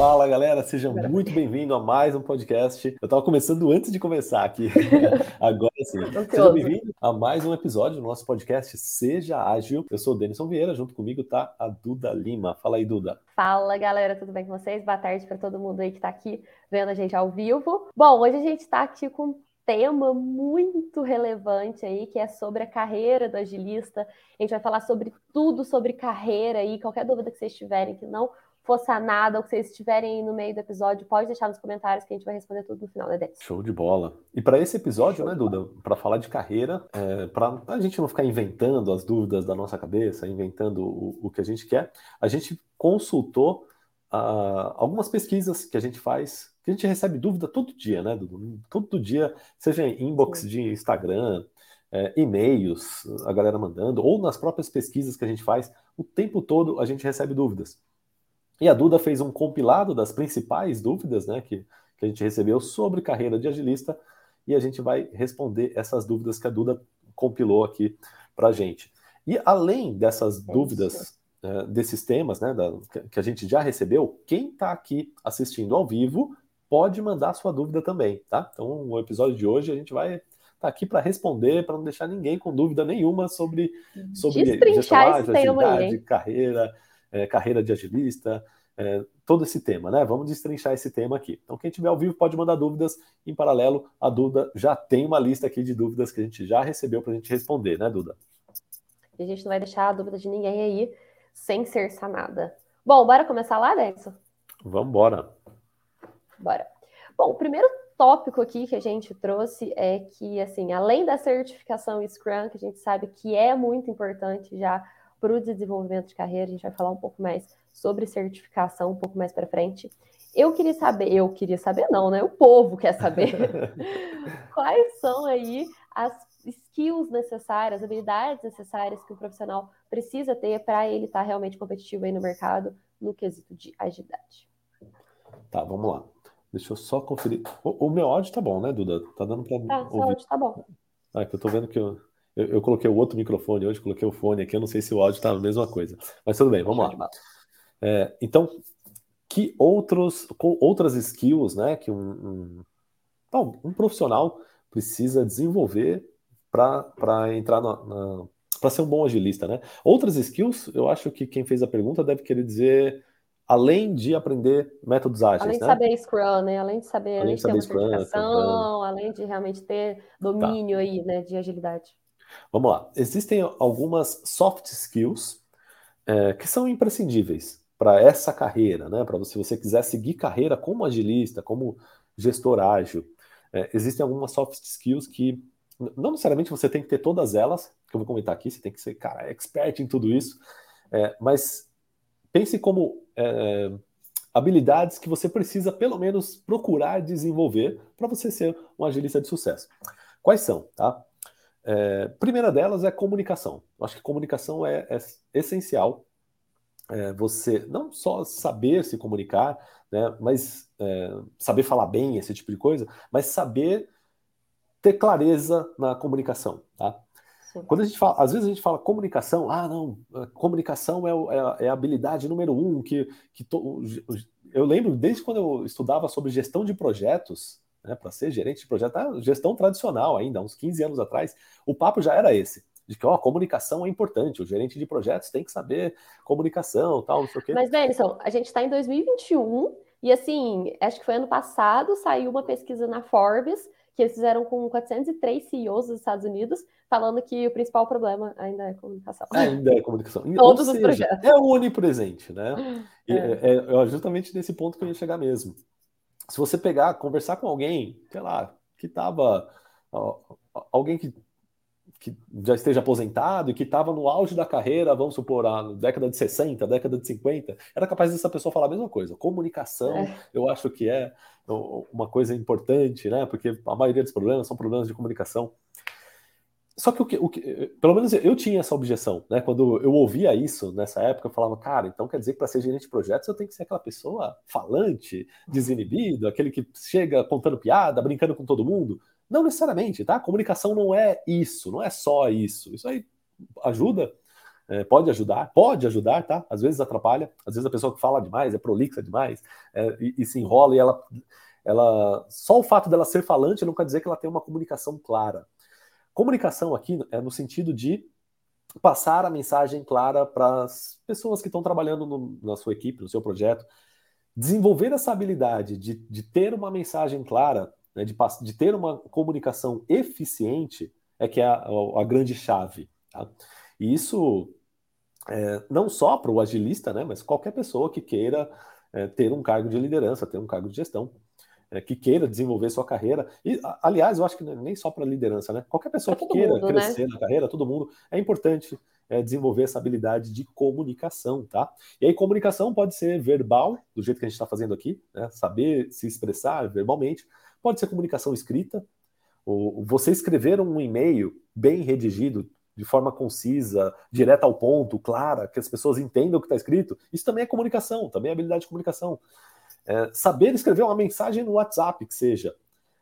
Fala galera, sejam muito bem-vindos a mais um podcast. Eu estava começando antes de começar aqui, agora sim. Seja bem-vindo a mais um episódio do nosso podcast Seja Ágil. Eu sou o Denison Vieira, junto comigo tá a Duda Lima. Fala aí, Duda. Fala galera, tudo bem com vocês? Boa tarde para todo mundo aí que está aqui vendo a gente ao vivo. Bom, hoje a gente está aqui com tema muito relevante aí, que é sobre a carreira do agilista. A gente vai falar sobre tudo sobre carreira aí, qualquer dúvida que vocês tiverem que não for sanada ou que vocês estiverem aí no meio do episódio, pode deixar nos comentários que a gente vai responder tudo no final, né, Denis? Show de bola. E para esse episódio, né, Duda, para falar de carreira, é, para a gente não ficar inventando as dúvidas da nossa cabeça, inventando o, o que a gente quer, a gente consultou uh, algumas pesquisas que a gente faz que a gente recebe dúvida todo dia, né? Todo dia, seja em inbox Sim. de Instagram, é, e-mails, a galera mandando, ou nas próprias pesquisas que a gente faz, o tempo todo a gente recebe dúvidas. E a Duda fez um compilado das principais dúvidas né, que, que a gente recebeu sobre carreira de agilista, e a gente vai responder essas dúvidas que a Duda compilou aqui para a gente. E além dessas dúvidas, é, desses temas né, da, que a gente já recebeu, quem está aqui assistindo ao vivo pode mandar sua dúvida também, tá? Então, o episódio de hoje a gente vai estar tá aqui para responder, para não deixar ninguém com dúvida nenhuma sobre, sobre gestionagem, agilidade, carreira, é, carreira de agilista, é, todo esse tema, né? Vamos destrinchar esse tema aqui. Então, quem tiver ao vivo pode mandar dúvidas. Em paralelo, a Duda já tem uma lista aqui de dúvidas que a gente já recebeu para a gente responder, né, Duda? E a gente não vai deixar a dúvida de ninguém aí sem ser sanada. Bom, bora começar lá, Nelson? Vamos embora. Bora. Bom, o primeiro tópico aqui que a gente trouxe é que, assim, além da certificação Scrum, que a gente sabe que é muito importante já para o desenvolvimento de carreira, a gente vai falar um pouco mais sobre certificação um pouco mais para frente. Eu queria saber, eu queria saber não, né? O povo quer saber quais são aí as skills necessárias, habilidades necessárias que o profissional precisa ter para ele estar tá realmente competitivo aí no mercado no quesito de agilidade. Tá, vamos lá. Deixa eu só conferir. O, o meu áudio tá bom, né, Duda? Tá dando para tá, ouvir? áudio tá bom. Ah, é que eu tô vendo que eu, eu, eu, coloquei o outro microfone hoje, coloquei o fone aqui, eu não sei se o áudio tá a mesma coisa. Mas tudo bem, vamos lá. É, então, que outros, outras skills, né, que um, um, um profissional precisa desenvolver para entrar na, na para ser um bom agilista, né? Outras skills, eu acho que quem fez a pergunta deve querer dizer além de aprender métodos ágeis. Além de né? saber Scrum, né? Além de saber, além, além de, de Scrum, certificação, além de realmente ter domínio tá. aí, né, de agilidade. Vamos lá. Existem algumas soft skills é, que são imprescindíveis para essa carreira, né? Para se você quiser seguir carreira como agilista, como gestor ágil, é, existem algumas soft skills que não necessariamente você tem que ter todas elas, que eu vou comentar aqui, você tem que ser, cara, expert em tudo isso, é, mas pense como é, habilidades que você precisa, pelo menos, procurar desenvolver para você ser um agilista de sucesso. Quais são? Tá? É, primeira delas é comunicação. Eu acho que comunicação é, é essencial. É, você não só saber se comunicar, né, mas é, saber falar bem, esse tipo de coisa, mas saber ter clareza na comunicação. Tá? Quando a gente fala, às vezes a gente fala comunicação, ah, não, comunicação é, é, é a habilidade número um que, que to, eu lembro desde quando eu estudava sobre gestão de projetos, né, para ser gerente de projeto, ah, gestão tradicional ainda, uns 15 anos atrás, o papo já era esse. De que ó, a comunicação é importante, o gerente de projetos tem que saber comunicação, tal, não sei o quê. Mas, Denison, a gente está em 2021 e assim, acho que foi ano passado, saiu uma pesquisa na Forbes que eles fizeram com 403 CEOs dos Estados Unidos, falando que o principal problema ainda é comunicação. Ainda é comunicação. Todos seja, os projetos. É onipresente, né? É. É, é justamente nesse ponto que eu ia chegar mesmo. Se você pegar, conversar com alguém, sei lá, que estava. Alguém que que já esteja aposentado e que estava no auge da carreira, vamos supor, na década de 60, década de 50, era capaz dessa pessoa falar a mesma coisa. Comunicação, é. eu acho que é uma coisa importante, né? Porque a maioria dos problemas são problemas de comunicação. Só que o que, o que pelo menos eu tinha essa objeção, né? Quando eu ouvia isso nessa época, eu falava, cara, então quer dizer que para ser gerente de projetos eu tenho que ser aquela pessoa falante, desinibido, aquele que chega contando piada, brincando com todo mundo. Não necessariamente, tá? Comunicação não é isso, não é só isso. Isso aí ajuda, é, pode ajudar, pode ajudar, tá? Às vezes atrapalha, às vezes a pessoa que fala demais, é prolixa demais, é, e, e, se enrola e ela, ela. Só o fato dela ser falante não quer dizer que ela tem uma comunicação clara. Comunicação aqui é no sentido de passar a mensagem clara para as pessoas que estão trabalhando no, na sua equipe, no seu projeto. Desenvolver essa habilidade de, de ter uma mensagem clara, né, de, de ter uma comunicação eficiente, é que é a, a grande chave. Tá? E isso é, não só para o agilista, né, mas qualquer pessoa que queira é, ter um cargo de liderança, ter um cargo de gestão, é, que queira desenvolver sua carreira. E, aliás, eu acho que nem só para liderança, né? Qualquer pessoa que queira mundo, né? crescer né? na carreira, todo mundo, é importante é, desenvolver essa habilidade de comunicação, tá? E aí, comunicação pode ser verbal, do jeito que a gente está fazendo aqui, né? saber se expressar verbalmente, pode ser comunicação escrita, ou você escrever um e-mail bem redigido, de forma concisa, direta ao ponto, clara, que as pessoas entendam o que está escrito, isso também é comunicação, também é habilidade de comunicação. É, saber escrever uma mensagem no WhatsApp, que seja,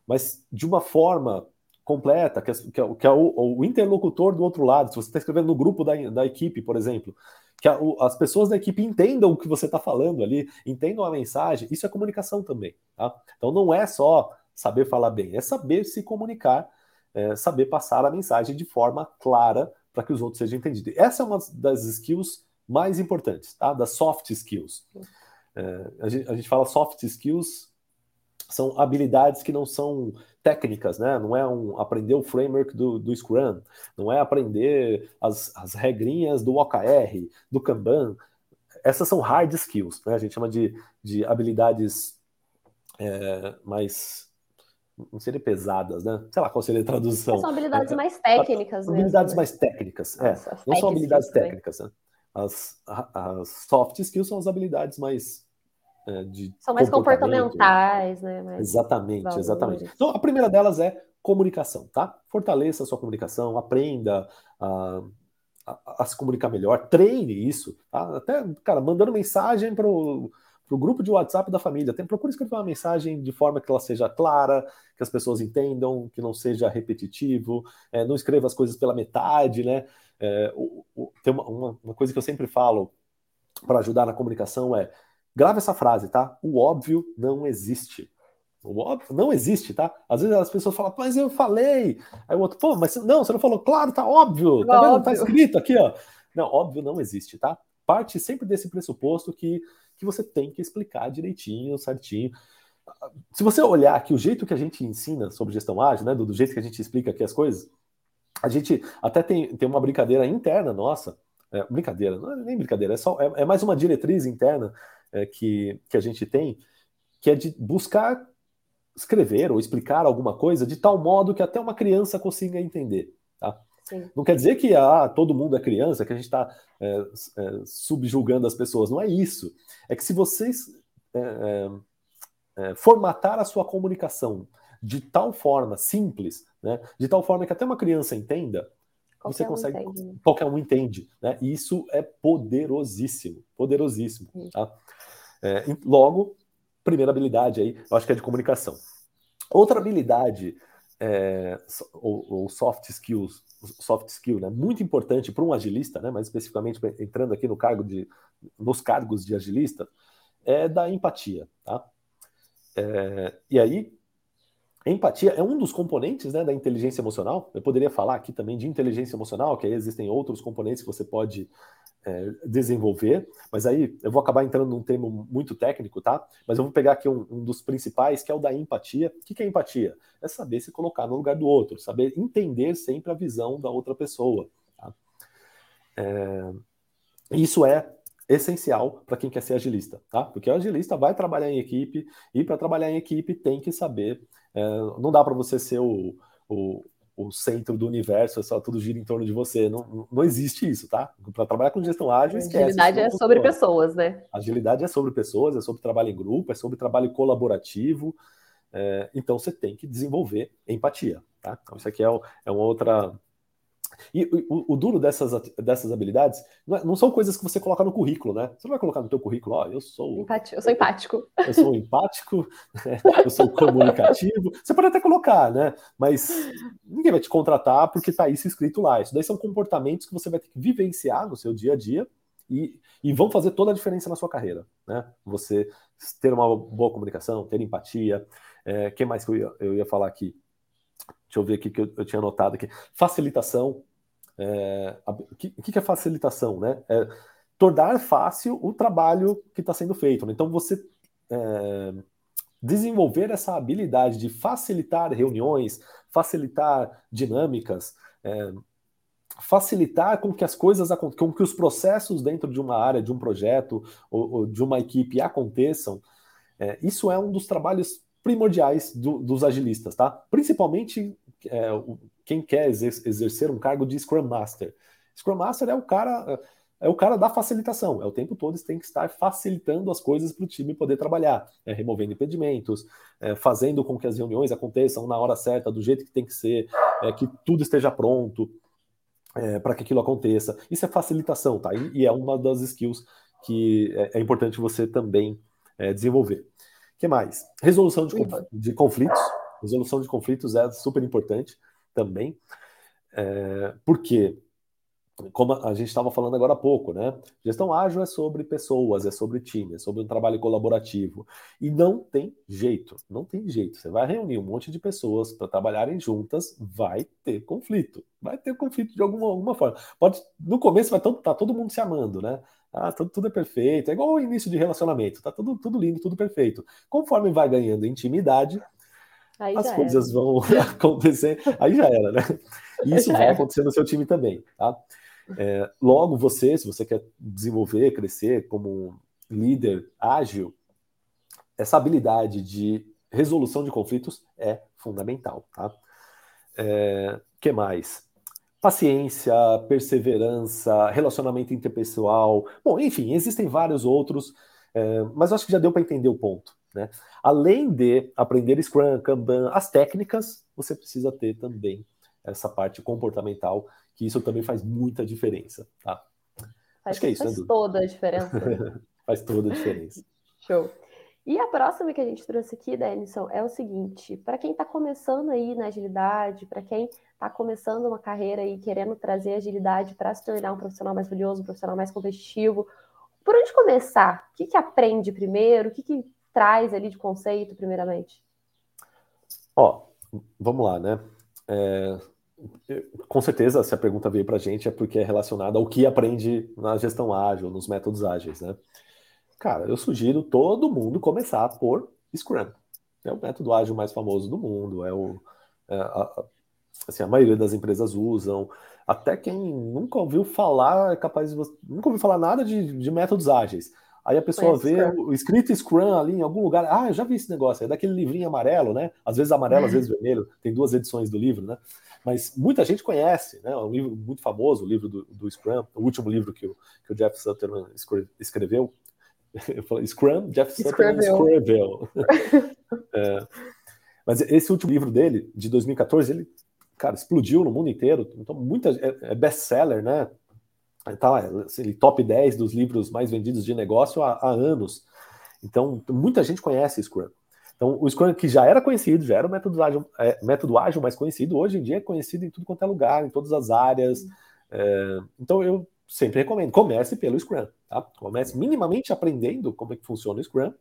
mas de uma forma completa, que, é, que é, que é o, o, interlocutor do outro lado, se você está escrevendo no grupo da, da equipe, por exemplo, que a, o, as pessoas da equipe entendam o que você está falando ali, entendam a mensagem, isso é comunicação também. Tá? Então não é só saber falar bem, é saber se comunicar, é, saber passar a mensagem de forma clara para que os outros sejam entendidos. Essa é uma das skills mais importantes, tá? das soft skills. É, a, gente, a gente fala soft skills, são habilidades que não são técnicas, né? Não é um aprender o framework do, do Scrum, não é aprender as, as regrinhas do OKR, do Kanban. Essas são hard skills, né? A gente chama de, de habilidades é, mais não seria pesadas, né? Sei lá qual seria a tradução. São habilidades é, mais técnicas, mesmo, Habilidades né? mais técnicas, é. Nossa, não são habilidades técnicas, né? As, as soft skills são as habilidades mais é, de são mais comportamentais, né? Mais exatamente, valores. exatamente. Então a primeira delas é comunicação, tá? Fortaleça a sua comunicação, aprenda a, a, a se comunicar melhor, treine isso, tá? Até, cara, mandando mensagem para o grupo de WhatsApp da família. Tem, procure escrever uma mensagem de forma que ela seja clara, que as pessoas entendam, que não seja repetitivo, é, não escreva as coisas pela metade, né? É, o, o, tem uma, uma, coisa que eu sempre falo para ajudar na comunicação é grave essa frase, tá? O óbvio não existe. O óbvio não existe, tá? Às vezes as pessoas falam, mas eu falei. Aí o outro, pô, mas não, você não falou, claro, tá óbvio, tá, tá vendo? Óbvio. Tá escrito aqui, ó. Não, óbvio não existe, tá? Parte sempre desse pressuposto que, que você tem que explicar direitinho, certinho. Se você olhar aqui o jeito que a gente ensina sobre gestão ágil, né, do, do jeito que a gente explica aqui as coisas, a gente até tem, tem uma brincadeira interna nossa, é, brincadeira, não é nem brincadeira, é, só, é, é mais uma diretriz interna é, que, que a gente tem, que é de buscar escrever ou explicar alguma coisa de tal modo que até uma criança consiga entender. Tá? Não quer dizer que ah, todo mundo é criança, que a gente está é, é, subjulgando as pessoas. Não é isso. É que se vocês é, é, é formatar a sua comunicação de tal forma simples, né, de tal forma que até uma criança entenda, qualquer você consegue. Um entende. Qualquer um entende. Né? E isso é poderosíssimo. Poderosíssimo. Tá? É, logo, primeira habilidade aí, eu acho que é de comunicação. Outra habilidade, é, ou, ou, soft skills, soft skill, né, muito importante para um agilista, né, mais especificamente entrando aqui no cargo de, nos cargos de agilista, é da empatia, tá? É, e aí, empatia é um dos componentes né, da inteligência emocional. Eu poderia falar aqui também de inteligência emocional, que aí existem outros componentes que você pode é, desenvolver, mas aí eu vou acabar entrando num termo muito técnico, tá? Mas eu vou pegar aqui um, um dos principais, que é o da empatia. O que, é empatia? É saber se colocar no lugar do outro, saber entender sempre a visão da outra pessoa. Tá? É, isso é essencial para quem quer ser agilista, tá? Porque o agilista vai trabalhar em equipe e para trabalhar em equipe tem que saber. É, não dá para você ser o, o o centro do universo, é só tudo gira em torno de você. Não, não existe isso, tá? Para trabalhar com gestão ágil, esquece. Agilidade é sobre pessoas, né? Agilidade é sobre pessoas, é sobre trabalho em grupo, é sobre trabalho colaborativo. É, então você tem que desenvolver empatia, tá? Então isso aqui é, é uma outra E o, o, duro dessas, dessas habilidades não, é, não, são coisas que você coloca no currículo, né? Você não vai colocar no teu currículo, ó, oh, eu sou... Empático, eu sou empático. Eu sou empático, né? eu sou comunicativo. Você pode até colocar, né? Mas ninguém vai te contratar porque tá isso escrito lá. Isso daí são comportamentos que você vai ter que vivenciar no seu dia a dia e, e vão fazer toda a diferença na sua carreira, né? Você ter uma boa comunicação, ter empatia. É, que mais que eu ia, eu ia falar aqui? Deixa eu ver aqui que eu, eu tinha anotado aqui. Facilitação. É, o que, que, é facilitação? Né? É tornar fácil o trabalho que está sendo feito. Né? Então, você é, desenvolver essa habilidade de facilitar reuniões, facilitar dinâmicas, é, facilitar com que as coisas, com que os processos dentro de uma área, de um projeto ou, ou de uma equipe aconteçam, é, isso é um dos trabalhos primordiais do, dos agilistas, tá? Principalmente é, quem quer exercer um cargo de Scrum Master. Scrum Master é o cara é o cara da facilitação. É o tempo todo tem que estar facilitando as coisas para o time poder trabalhar, é, removendo impedimentos, é, fazendo com que as reuniões aconteçam na hora certa, do jeito que tem que ser, é, que tudo esteja pronto é, para que aquilo aconteça. Isso é facilitação, tá? E, e é uma das skills que é, é importante você também é, desenvolver. O que mais? Resolução de, de conflitos. Resolução de conflitos é super importante também. É, porque, como a gente estava falando agora há pouco, né? Gestão ágil é sobre pessoas, é sobre time, é sobre um trabalho colaborativo. E não tem jeito, não tem jeito. Você vai reunir um monte de pessoas para trabalharem juntas, vai ter conflito. Vai ter conflito de alguma, alguma forma. Pode, no começo vai estar tá todo mundo se amando, né? Ah, tudo, tudo é perfeito. É igual o início de relacionamento, tá tudo, tudo lindo, tudo perfeito. Conforme vai ganhando intimidade, Aí as coisas era. vão acontecer. Aí já era, né? Isso vai acontecer no seu time também, tá? É, logo, você, se você quer desenvolver, crescer como líder ágil, essa habilidade de resolução de conflitos é fundamental, tá? É, que mais? Paciência, perseverança, relacionamento interpessoal. Bom, enfim, existem vários outros, é, mas acho que já deu para entender o ponto. Né? Além de aprender Scrum, Kanban, as técnicas, você precisa ter também essa parte comportamental, que isso também faz muita diferença. Tá? Faz, Acho que é isso, faz né, toda a diferença. faz toda a diferença. Show. E a próxima que a gente trouxe aqui, Denison, é o seguinte: para quem está começando aí na agilidade, para quem está começando uma carreira e querendo trazer agilidade para se tornar um profissional mais valioso, um profissional mais competitivo, por onde começar? O que, que aprende primeiro? O que, que traz ali de conceito, primeiramente? Ó, vamos lá, né? É, com certeza, se a pergunta veio para a gente é porque é relacionada ao que aprende na gestão ágil, nos métodos ágeis, né? Cara, eu sugiro todo mundo começar por Scrum. É o método ágil mais famoso do mundo, é o é, a, assim, a maioria das empresas usam. Até quem nunca ouviu falar é capaz de nunca ouviu falar nada de, de métodos ágeis. Aí a pessoa vê o escrito Scrum ali em algum lugar. Ah, eu já vi esse negócio. É daquele livrinho amarelo, né? Às vezes amarelo, às uhum. vezes vermelho. Tem duas edições do livro, né? Mas muita gente conhece, né? É um livro muito famoso, o livro do, do Scrum, o último livro que o, que o Jeff Sutherland escreveu. Eu falei Scrum, Jeff Sutherland escreveu. é, mas esse último livro dele, de 2014, ele, cara, explodiu no mundo inteiro. Então, muita é, é best-seller, né? tá, assim, top 10 dos livros mais vendidos de negócio há, há, anos. Então, muita gente conhece Scrum. Então, o Scrum que já era conhecido, já era o método ágil, é, método ágil mais conhecido, hoje em dia é conhecido em tudo quanto é lugar, em todas as áreas. É, então, eu sempre recomendo, comece pelo Scrum, tá? Comece minimamente aprendendo como é que funciona o Scrum.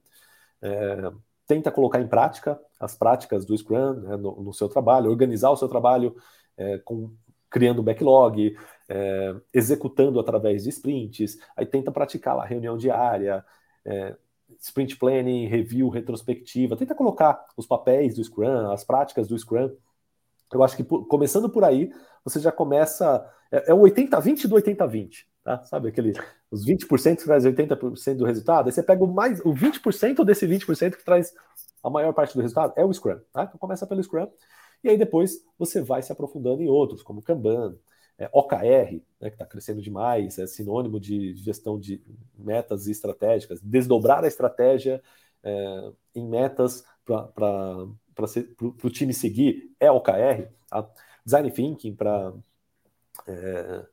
É, tenta colocar em prática as práticas do Scrum né, no, no, seu trabalho, organizar o seu trabalho é, com, criando backlog, é, executando através de sprints, aí tenta praticar lá reunião diária, é, sprint planning, review, retrospectiva, tenta colocar os papéis do Scrum, as práticas do Scrum. Eu acho que por, começando por aí, você já começa. É, é o 80-20 do 80-20, tá? Sabe aquele. Os 20% que traz 80% do resultado, aí você pega o mais o 20% desse 20% que traz a maior parte do resultado, é o Scrum, tá? Então começa pelo Scrum, e aí depois você vai se aprofundando em outros, como Kanban, é, OKR, né, que está crescendo demais, é sinônimo de gestão de metas estratégicas, desdobrar a estratégia é, em metas para o time seguir é OKR, tá? Design Thinking para é,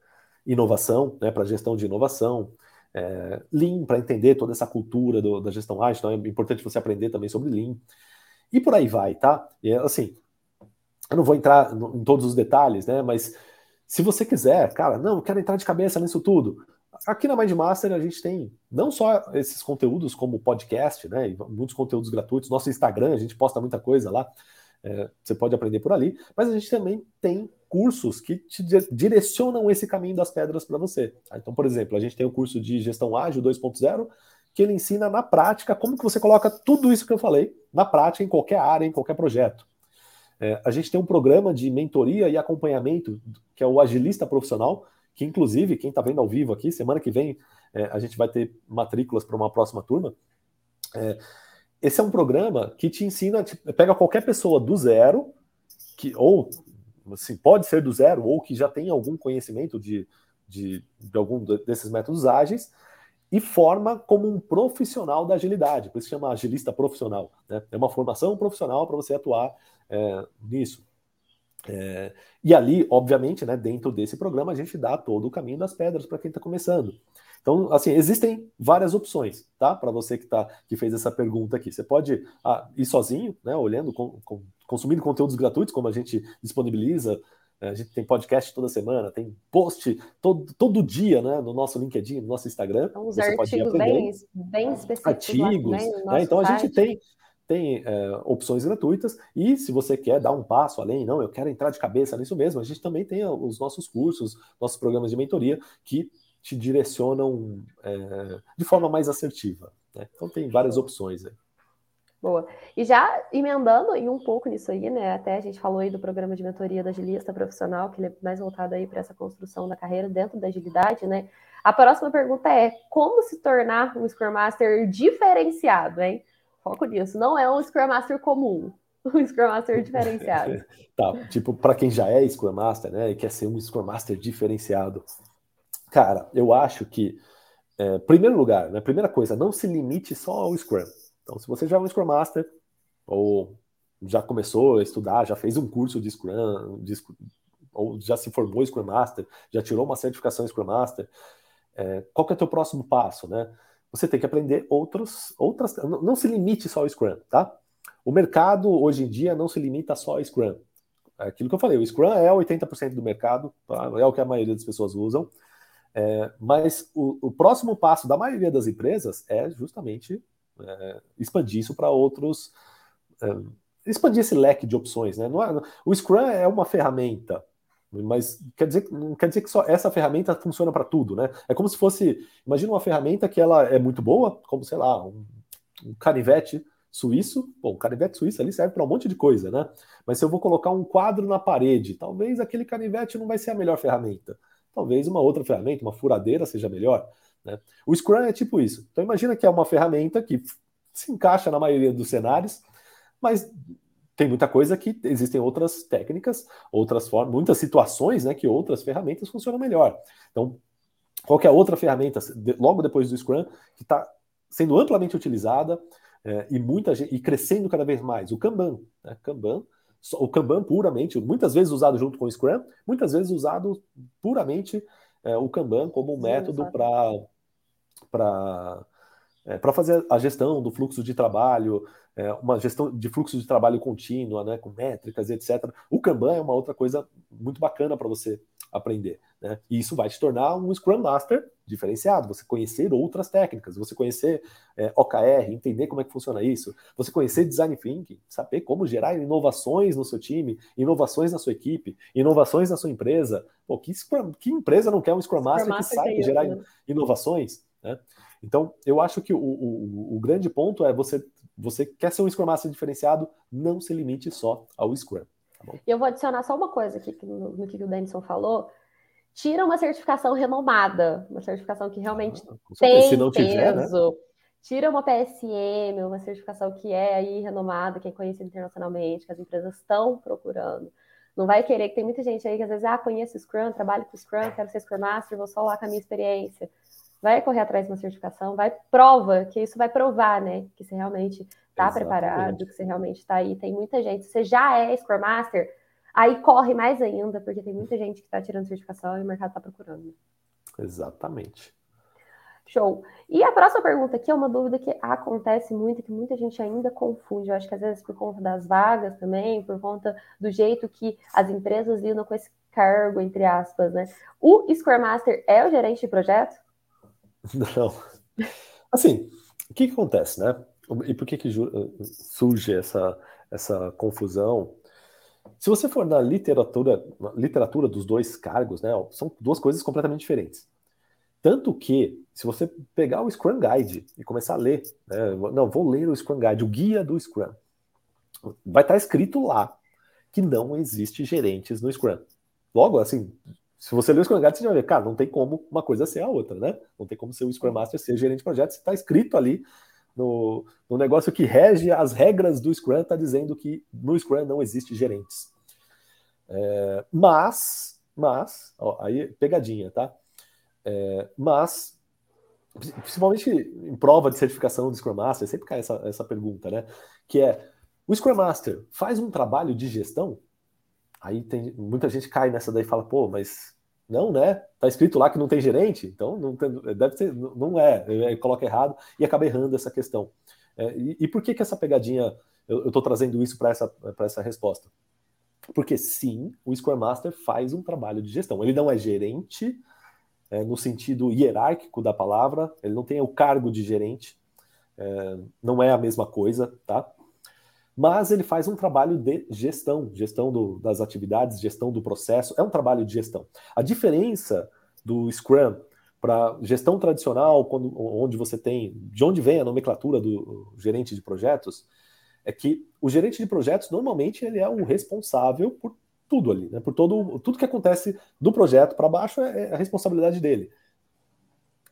inovação, né, para gestão de inovação, é, Lean para entender toda essa cultura do, da gestão ágil, então é importante você aprender também sobre Lean. E por aí vai, tá? E, assim, eu não vou entrar em todos os detalhes, né? Mas se você quiser, cara, não, quero entrar de cabeça nisso tudo. Aqui na Mindmaster a gente tem não só esses conteúdos como podcast, né? Muitos conteúdos gratuitos. Nosso Instagram, a gente posta muita coisa lá. É, você pode aprender por ali, mas a gente também tem cursos que te direcionam esse caminho das pedras para você. Tá? Então, por exemplo, a gente tem o curso de gestão ágil 2.0, que ele ensina na prática como que você coloca tudo isso que eu falei na prática em qualquer área, em qualquer projeto. É, a gente tem um programa de mentoria e acompanhamento, que é o Agilista Profissional, que inclusive, quem está vendo ao vivo aqui, semana que vem é, a gente vai ter matrículas para uma próxima turma. É, esse é um programa que te ensina, te pega qualquer pessoa do zero, que ou assim, pode ser do zero, ou que já tem algum conhecimento de, de, de algum desses métodos ágeis, e forma como um profissional da agilidade, por isso chama agilista profissional. Né? É uma formação profissional para você atuar é, nisso. É, e ali, obviamente, né, dentro desse programa, a gente dá todo o caminho das pedras para quem está começando. Então, assim, existem várias opções, tá? Para você que, tá, que fez essa pergunta aqui. Você pode ah, ir sozinho, né? Olhando, com, com, consumindo conteúdos gratuitos, como a gente disponibiliza. Né, a gente tem podcast toda semana, tem post todo, todo dia, né? No nosso LinkedIn, no nosso Instagram. Então, os artigos bem, bem específicos. Artigos. Né? Então, site. a gente tem tem é, opções gratuitas e se você quer dar um passo além, não, eu quero entrar de cabeça nisso mesmo, a gente também tem os nossos cursos, nossos programas de mentoria que te direcionam é, de forma mais assertiva. Né? Então tem várias opções aí. Boa. E já emendando em um pouco nisso aí, né? Até a gente falou aí do programa de mentoria da agilista profissional, que ele é mais voltado aí para essa construção da carreira dentro da agilidade, né? A próxima pergunta é como se tornar um Scrum Master diferenciado, hein? Foco nisso. Não é um Scrum Master comum, um Scrum Master diferenciado. tá, tipo, para quem já é Scrum Master, né, e quer ser um Scrum Master diferenciado, Cara, eu acho que, é, primeiro lugar, né, primeira coisa, não se limite só ao Scrum. Então, se você já é um Scrum Master, ou já começou a estudar, já fez um curso de Scrum, de, ou já se formou Scrum Master, já tirou uma certificação Scrum Master, é, qual que é o teu próximo passo, né? Você tem que aprender outros, outras, não, não se limite só ao Scrum, tá? O mercado hoje em dia não se limita só ao Scrum. É aquilo que eu falei, o Scrum é 80% do mercado, tá? é o que a maioria das pessoas usam. É, mas o, o, próximo passo da maioria das empresas é justamente é, expandir isso para outros. É, expandir esse leque de opções. Né? É, o Scrum é uma ferramenta, mas quer dizer, quer dizer que só essa ferramenta funciona para tudo. Né? É como se fosse. Imagina uma ferramenta que ela é muito boa, como sei lá, um, um canivete suíço, bom, o canivete suíço ali serve para um monte de coisa, né? Mas se eu vou colocar um quadro na parede, talvez aquele canivete não vai ser a melhor ferramenta talvez uma outra ferramenta, uma furadeira seja melhor. Né? O Scrum é tipo isso. Então imagina que é uma ferramenta que se encaixa na maioria dos cenários, mas tem muita coisa que existem outras técnicas, outras formas, muitas situações né, que outras ferramentas funcionam melhor. Então, qualquer outra ferramenta, logo depois do Scrum, que está sendo amplamente utilizada é, e muita gente, e crescendo cada vez mais, o Kanban. Né? Kanban o Kanban puramente, muitas vezes usado junto com o Scrum, muitas vezes usado puramente é, o Kanban como um método para é, para fazer a gestão do fluxo de trabalho, é, uma gestão de fluxo de trabalho contínua, né, com métricas, etc. O Kanban é uma outra coisa muito bacana para você aprender. Né? E isso vai te tornar um Scrum Master diferenciado. Você conhecer outras técnicas, você conhecer é, OKR, entender como é que funciona isso, você conhecer Design Thinking, saber como gerar inovações no seu time, inovações na sua equipe, inovações na sua empresa. Pô, que, Scrum, que empresa não quer um Scrum Master, Scrum Master que saiba gerar né? inovações? Né? Então, eu acho que o, o, o grande ponto é você, você quer ser um Scrum Master diferenciado, não se limite só ao Scrum. Tá e eu vou adicionar só uma coisa aqui no, no que o Denison falou. Tira uma certificação renomada, uma certificação que realmente ah, tem Se não tiver, peso. Né? Tira uma PSM, uma certificação que é aí renomada, que é conhecida internacionalmente, que as empresas estão procurando. Não vai querer, que tem muita gente aí que às vezes, ah, conheço Scrum, trabalho com Scrum, quero ser Scrum Master, vou só lá com a minha experiência. Vai correr atrás de uma certificação, vai prova, que isso vai provar, né? Que você realmente está preparado, que você realmente está aí. Tem muita gente. Você já é Scrum Master, aí corre mais ainda, porque tem muita gente que está tirando certificação e o mercado está procurando. Exatamente. Show. E a próxima pergunta aqui é uma dúvida que acontece muito, que muita gente ainda confunde. Eu acho que às vezes por conta das vagas também, por conta do jeito que as empresas lidam com esse cargo, entre aspas, né? O Scrum Master é o gerente de projeto? Não. Assim, o que, que acontece, né? E por que, que surge essa, essa confusão? Se você for na literatura, literatura dos dois cargos, né, são duas coisas completamente diferentes. Tanto que, se você pegar o Scrum Guide e começar a ler, né, não, vou ler o Scrum Guide, o guia do Scrum, vai estar escrito lá que não existe gerentes no Scrum. Logo, assim, se você ler o Scrum Guide, você vai ver, cara, não tem como uma coisa ser a outra, né? Não tem como ser o Scrum Master ser gerente de projetos, está escrito ali no, no negócio que rege as regras do Scrum, está dizendo que no Scrum não existe gerentes. É, mas, mas, ó, aí pegadinha, tá? É, mas, principalmente em prova de certificação do Scrum Master, sempre cai essa, essa pergunta, né? Que é, o Scrum Master faz um trabalho de gestão? Aí tem muita gente cai nessa daí e fala, pô, mas não, né? Tá escrito lá que não tem gerente, então não tem, deve ser, não é, coloca errado e acaba errando essa questão. É, e, e, por que que essa pegadinha, eu estou trazendo isso para essa, essa resposta? Porque sim, o Scrum Master faz um trabalho de gestão. Ele não é gerente é, no sentido hierárquico da palavra, ele não tem o cargo de gerente, é, não é a mesma coisa, tá? Mas ele faz um trabalho de gestão, gestão do, das atividades, gestão do processo, é um trabalho de gestão. A diferença do Scrum para gestão tradicional, quando, onde você tem, de onde vem a nomenclatura do gerente de projetos, é que o gerente de projetos normalmente ele é o responsável por tudo ali, né? Por todo tudo que acontece do projeto para baixo é, é, a responsabilidade dele,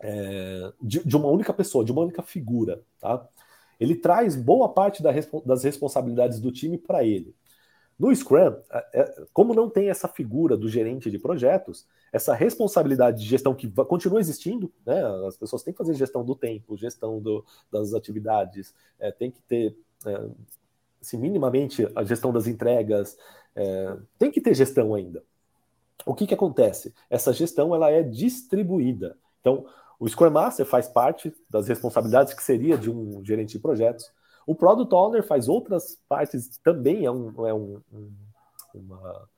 é, de, de, uma única pessoa, de uma única figura, tá? Ele traz boa parte das responsabilidades do time para ele. No Scrum, é, como não tem essa figura do gerente de projetos, essa responsabilidade de gestão que continua existindo, né? As pessoas têm que fazer gestão do tempo, gestão do, das atividades, é, tem que ter, é, assim, minimamente a gestão das entregas, é, tem que ter gestão ainda. O que, que acontece? Essa gestão ela é distribuída. Então, o Scrum Master faz parte das responsabilidades que seria de um gerente de projetos. O Product Owner faz outras partes também, é um, é um, um, uma,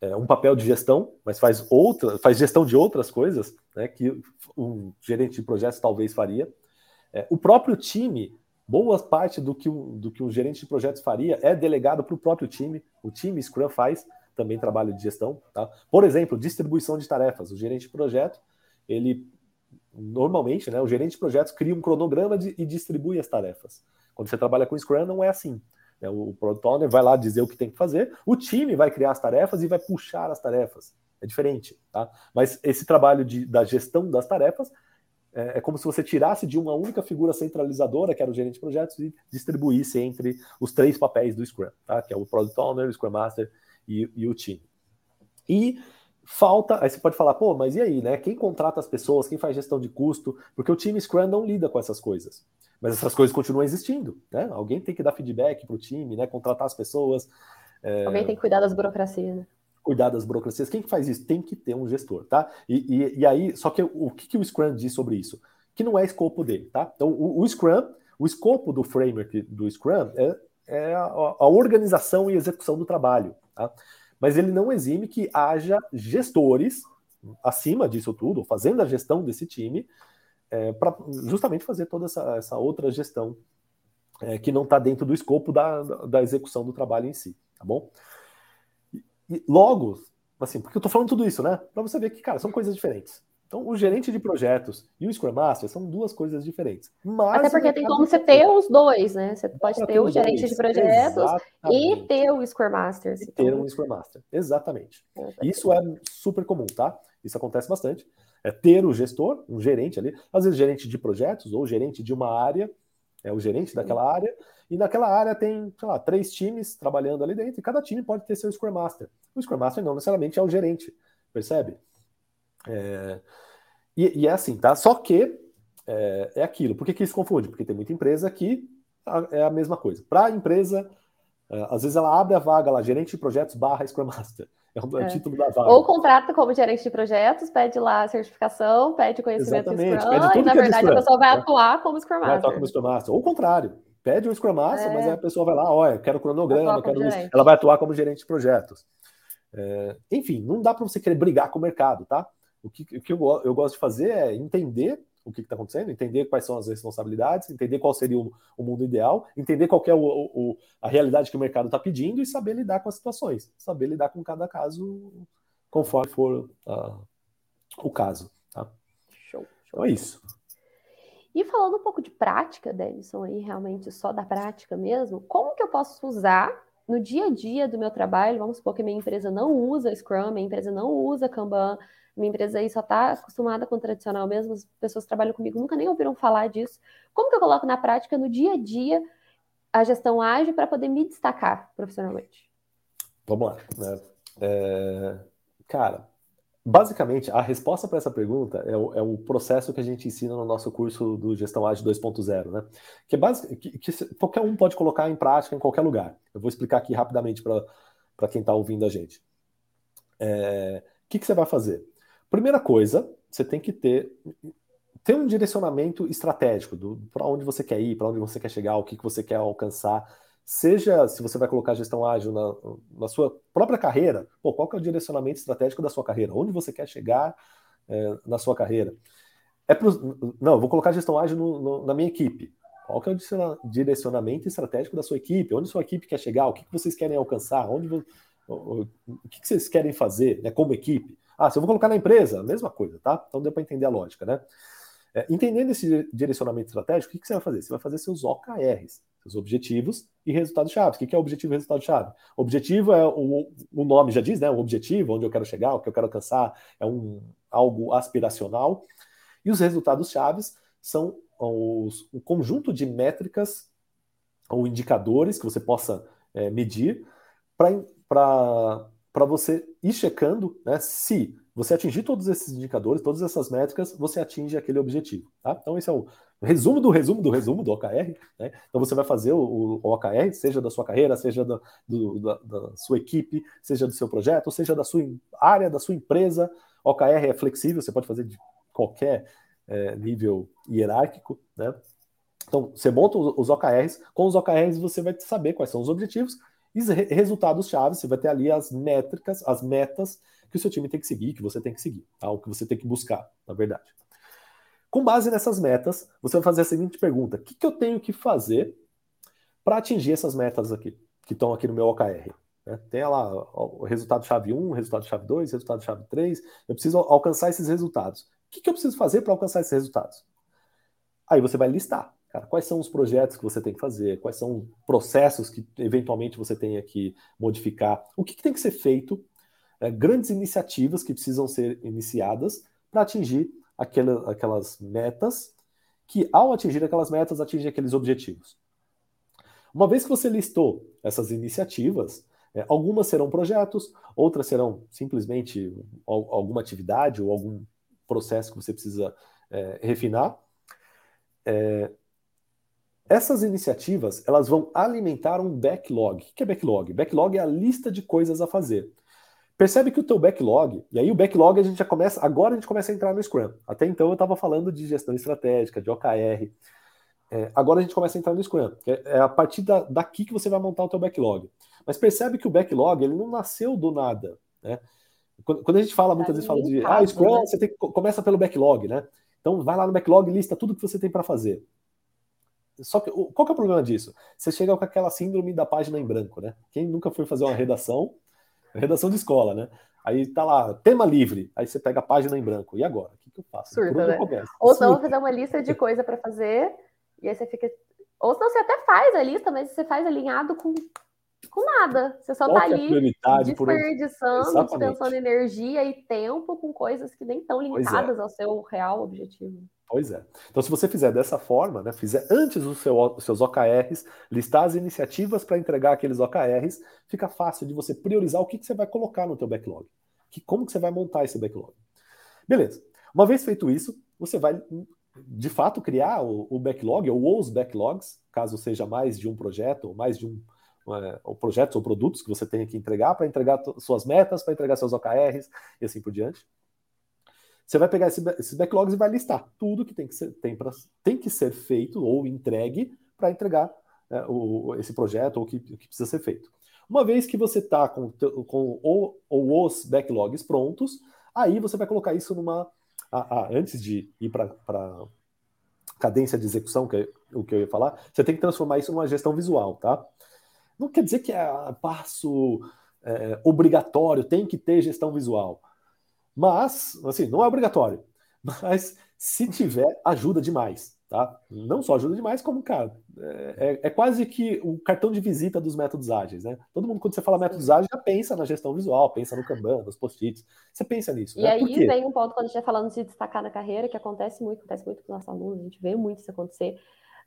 é um papel de gestão, mas faz outra, faz gestão de outras coisas, né, que um gerente de projetos talvez faria. É, o próprio time, boa parte do que, um, do que um gerente de projetos faria é delegado para o próprio time. O time Scrum faz também trabalho de gestão. Tá? Por exemplo, distribuição de tarefas. O gerente de projeto ele normalmente, né, o gerente de projetos cria um cronograma de, e distribui as tarefas. Quando você trabalha com Scrum, não é assim. Né? O Product Owner vai lá dizer o que tem que fazer, o time vai criar as tarefas e vai puxar as tarefas. É diferente, tá? Mas esse trabalho de, da gestão das tarefas é, é, como se você tirasse de uma única figura centralizadora, que era o gerente de projetos, e distribuísse entre os três papéis do Scrum, tá? Que é o Product Owner, o Scrum Master e, e o time. E falta. Aí você pode falar, pô, mas e aí, né? Quem contrata as pessoas, quem faz gestão de custo? Porque o time Scrum não lida com essas coisas. Mas essas coisas continuam existindo, né? Alguém tem que dar feedback para o time, né? Contratar as pessoas. É... Alguém tem que cuidar das burocracias, né? Cuidar das burocracias. Quem que faz isso? Tem que ter um gestor, tá? E, e, e aí, só que o que, que o Scrum diz sobre isso? Que não é escopo dele, tá? Então, o, o Scrum, o escopo do framework do Scrum é, é a, a organização e execução do trabalho, tá? Mas ele não exime que haja gestores acima disso tudo, fazendo a gestão desse time, é, para justamente fazer toda essa, essa outra gestão é, que não está dentro do escopo da, da execução do trabalho em si, tá bom? E, e logo, assim, porque eu estou falando tudo isso, né? Para você ver que, cara, são coisas diferentes. Então, o gerente de projetos e o Scrum Master são duas coisas diferentes. Mas Até porque tem como você ter os dois, né? Você pode ter o gerente dois. de projetos Exatamente. e ter o Scrum Master. E ter um Scrum Master. Exatamente. Exatamente. Isso é super comum, tá? Isso acontece bastante. É ter o gestor, um gerente ali, às vezes gerente de projetos ou gerente de uma área, é o gerente daquela área, e naquela área tem, sei lá, três times trabalhando ali dentro, e cada time pode ter seu Scrum Master. O Scrum Master não necessariamente é o gerente, percebe? É, e, e, é assim, tá? Só que é, é aquilo. Por que, que isso confunde? Porque tem muita empresa que é a mesma coisa. Para a empresa É, às vezes ela abre a vaga lá, gerente de projetos barra Scrum Master. É o é. título da vaga. Ou contrata como gerente de projetos, pede lá a certificação, pede conhecimento Exatamente, Scrum, pede tudo e na é verdade Scrum, a pessoa vai né? atuar como Scrum Master. Vai atuar como Scrum Master. Ou o contrário, pede um Scrum Master, é. mas a pessoa vai lá, olha, quero cronograma, quero. Ela vai atuar como gerente de projetos. É, enfim, não dá para você querer brigar com o mercado, tá? O que, o que eu, eu gosto de fazer é entender o que está acontecendo, entender quais são as responsabilidades, entender qual seria o, o mundo ideal, entender qual é o, o, a realidade que o mercado está pedindo e saber lidar com as situações, saber lidar com cada caso conforme for uh, o caso. Tá? Show, show. Então é isso. E falando um pouco de prática, Denison, aí realmente só da prática mesmo, como que eu posso usar no dia a dia do meu trabalho? Vamos supor que minha empresa não usa Scrum, minha empresa não usa Kanban, minha empresa aí só está acostumada com tradicional mesmo, as pessoas que trabalham comigo nunca nem ouviram falar disso. Como que eu coloco na prática, no dia a dia, a gestão ágil para poder me destacar profissionalmente? Vamos lá. Né? É... Cara, basicamente, a resposta para essa pergunta é o, é o, processo que a gente ensina no nosso curso do Gestão Ágil 2.0, né? Que, é basic, que, que, qualquer um pode colocar em prática em qualquer lugar. Eu vou explicar aqui rapidamente para quem está ouvindo a gente. É, o que, que você vai fazer? Primeira coisa, você tem que ter ter um direcionamento estratégico para onde você quer ir, para onde você quer chegar, o que, que você quer alcançar. Seja se você vai colocar gestão ágil na, na sua própria carreira, pô, qual é o direcionamento estratégico da sua carreira? Onde você quer chegar é, na sua carreira? É pro, não, vou colocar gestão ágil no, no, na minha equipe. Qual é o direcionamento estratégico da sua equipe? Onde sua equipe quer chegar? O que, que vocês querem alcançar? Onde, o, o, o que, que vocês querem fazer né, como equipe? Ah, se eu vou colocar na empresa, mesma coisa, tá? Então deu para entender a lógica, né? É, entendendo esse direcionamento estratégico, o que, que, você vai fazer? Você vai fazer seus OKRs, seus objetivos e resultados-chave. O que, que é objetivo e resultado-chave? Objetivo é o, o nome já diz, né? O objetivo, onde eu quero chegar, o que eu quero alcançar, é um, algo aspiracional. E os resultados-chaves são os, um conjunto de métricas ou indicadores que você possa é, medir para você ir checando né, se você atingir todos esses indicadores, todas essas métricas, você atinge aquele objetivo. Tá? Então, esse é o resumo do resumo do resumo do OKR. Né? Então, você vai fazer o, o OKR, seja da sua carreira, seja da, do, da, da, sua equipe, seja do seu projeto, seja da sua área, da sua empresa. OKR é flexível, você pode fazer de qualquer é, nível hierárquico. Né? Então, você monta os OKRs. Com os OKRs, você vai saber quais são os objetivos e resultados chaves, você vai ter ali as métricas, as metas que o seu time tem que seguir, que você tem que seguir, tá? o que você tem que buscar, na verdade. Com base nessas metas, você vai fazer a seguinte pergunta: o que, que eu tenho que fazer para atingir essas metas aqui, que estão aqui no meu OKR? Né? Tem lá o resultado chave 1, resultado chave 2, resultado chave 3. Eu preciso alcançar esses resultados. O que, que eu preciso fazer para alcançar esses resultados? Aí você vai listar. Cara, quais são os projetos que você tem que fazer? Quais são processos que eventualmente você tenha que modificar? O que, que tem que ser feito? É, grandes iniciativas que precisam ser iniciadas para atingir aquela, aquelas metas, que ao atingir aquelas metas, atingir aqueles objetivos. Uma vez que você listou essas iniciativas, é, algumas serão projetos, outras serão simplesmente alguma atividade ou algum processo que você precisa é, refinar. É, essas iniciativas elas vão alimentar um backlog. O que é backlog? Backlog é a lista de coisas a fazer. Percebe que o teu backlog, e aí o backlog a gente já começa, agora a gente começa a entrar no Scrum. Até então eu estava falando de gestão estratégica, de OKR. É, agora a gente começa a entrar no Scrum. É, é a partir da, daqui que você vai montar o teu backlog. Mas percebe que o backlog ele não nasceu do nada, né? Quando, quando a gente fala, muitas vezes fala de ah, Scrum, né? você tem, começa pelo backlog, né? Então vai lá no backlog, lista tudo que você tem para fazer. Só que qual que é o problema disso? Você chega com aquela síndrome da página em branco, né? Quem nunca foi fazer uma redação, redação de escola, né? Aí tá lá, tema livre. Aí você pega a página em branco. E agora? O que, que eu faço? Surta, né? Ou então não, fazer uma lista de coisa para fazer, e aí você fica. Ou senão você até faz a lista, mas você faz alinhado com, com nada. Você só Qual tá é ali desperdiçando, dispensando energia e tempo com coisas que nem estão linkadas é. ao seu real objetivo. Pois é. Então, se você fizer dessa forma, né, fizer antes os seu, seus OKRs, listar as iniciativas para entregar aqueles OKRs, fica fácil de você priorizar o que, que você vai colocar no teu backlog. Que, como que você vai montar esse backlog. Beleza. Uma vez feito isso, você vai, de fato, criar o, o backlog ou os backlogs, caso seja mais de um projeto ou mais de um é, ou projetos ou produtos que você tem que entregar para entregar suas metas, para entregar seus OKRs e assim por diante. Você vai pegar esse, esses backlogs e vai listar tudo que tem que ser, tem pra, tem que ser feito ou entregue para entregar é, o, esse projeto ou o que, que precisa ser feito. Uma vez que você está com, com o, ou os backlogs prontos, aí você vai colocar isso numa. antes de ir para cadência de execução, que é o que eu ia falar, você tem que transformar isso numa gestão visual, tá? Não quer dizer que é passo é, obrigatório, tem que ter gestão visual. Mas, assim, não é obrigatório. Mas se tiver, ajuda demais. Tá? Não só ajuda demais, como, cara, é, é, é, quase que o cartão de visita dos métodos ágeis, né? Todo mundo, quando você fala métodos ágeis, já pensa na gestão visual, pensa no Kanban, nos post-its. Você pensa nisso. E né? aí vem um ponto quando a gente está falando de destacar na carreira, que acontece muito, acontece muito com os nossos alunos, a gente vê muito isso acontecer.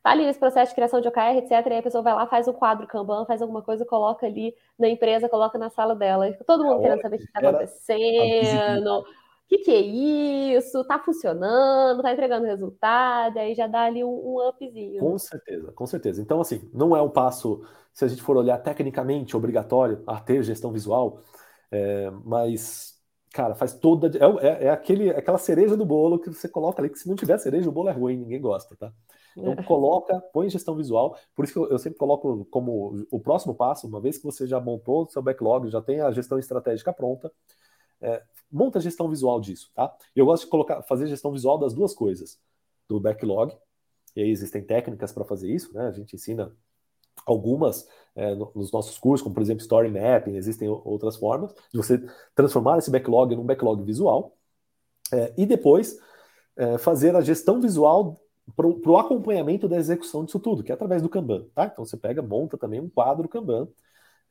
Tá ali nesse processo de criação de OKR, etc. E aí a pessoa vai lá, faz um quadro Kanban, faz alguma coisa, coloca ali na empresa, coloca na sala dela. E todo mundo é querendo saber o que está acontecendo que, que é isso? Tá funcionando, tá entregando resultado, aí já dá ali um, um upzinho. Com certeza, com certeza. Então, assim, não é um passo, se a gente for olhar tecnicamente, obrigatório a ter gestão visual, é, mas, cara, faz toda. É, é, é, aquele, aquela cereja do bolo que você coloca ali, que se não tiver cereja, o bolo é ruim, ninguém gosta, tá? Então, é. coloca, põe gestão visual. Por isso que eu, eu sempre coloco como o próximo passo, uma vez que você já montou o seu backlog, já tem a gestão estratégica pronta, é, monta a gestão visual disso, tá? Eu gosto de colocar, fazer gestão visual das duas coisas, do backlog, e aí existem técnicas para fazer isso, né? A gente ensina algumas é, nos nossos cursos, como por exemplo Story Mapping, existem outras formas de você transformar esse backlog num backlog visual, é, e depois é, fazer a gestão visual para o acompanhamento da execução disso tudo, que é através do Kanban, tá? Então você pega, monta também um quadro Kanban,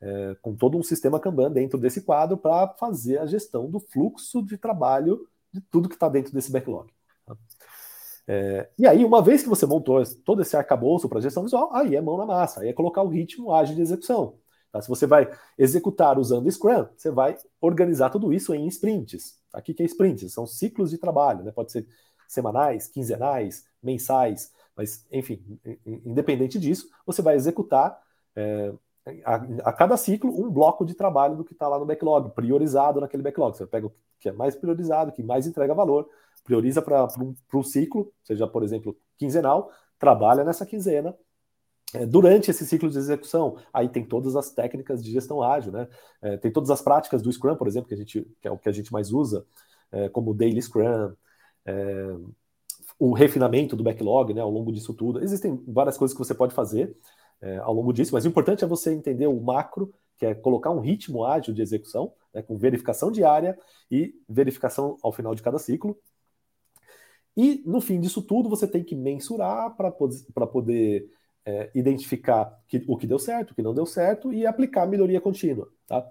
é, com todo um sistema Kanban dentro desse quadro para fazer a gestão do fluxo de trabalho de tudo que está dentro desse backlog. Tá? É, e aí, uma vez que você montou todo esse arcabouço para gestão visual, aí é mão na massa, aí é colocar o ritmo ágil de execução. Tá? Se você vai executar usando Scrum, você vai organizar tudo isso em sprints. Tá? O que é sprints? São ciclos de trabalho, né? pode ser semanais, quinzenais, mensais, mas enfim, independente disso, você vai executar é, a, a, cada ciclo um bloco de trabalho do que está lá no backlog, priorizado naquele backlog. Você pega o que é mais priorizado, que mais entrega valor, prioriza para um, um ciclo, seja, por exemplo, quinzenal, trabalha nessa quinzena. É, durante esse ciclo de execução, aí tem todas as técnicas de gestão ágil, né? É, tem todas as práticas do Scrum, por exemplo, que, a gente, que é o que a gente mais usa, é, como Daily Scrum, é, o refinamento do backlog, né, ao longo disso tudo. Existem várias coisas que você pode fazer é, ao longo disso, mas o importante é você entender o macro, que é colocar um ritmo ágil de execução, né, com verificação diária e verificação ao final de cada ciclo. E no fim disso tudo, você tem que mensurar para poder é, identificar que, o que deu certo, o que não deu certo e aplicar melhoria contínua. Tá?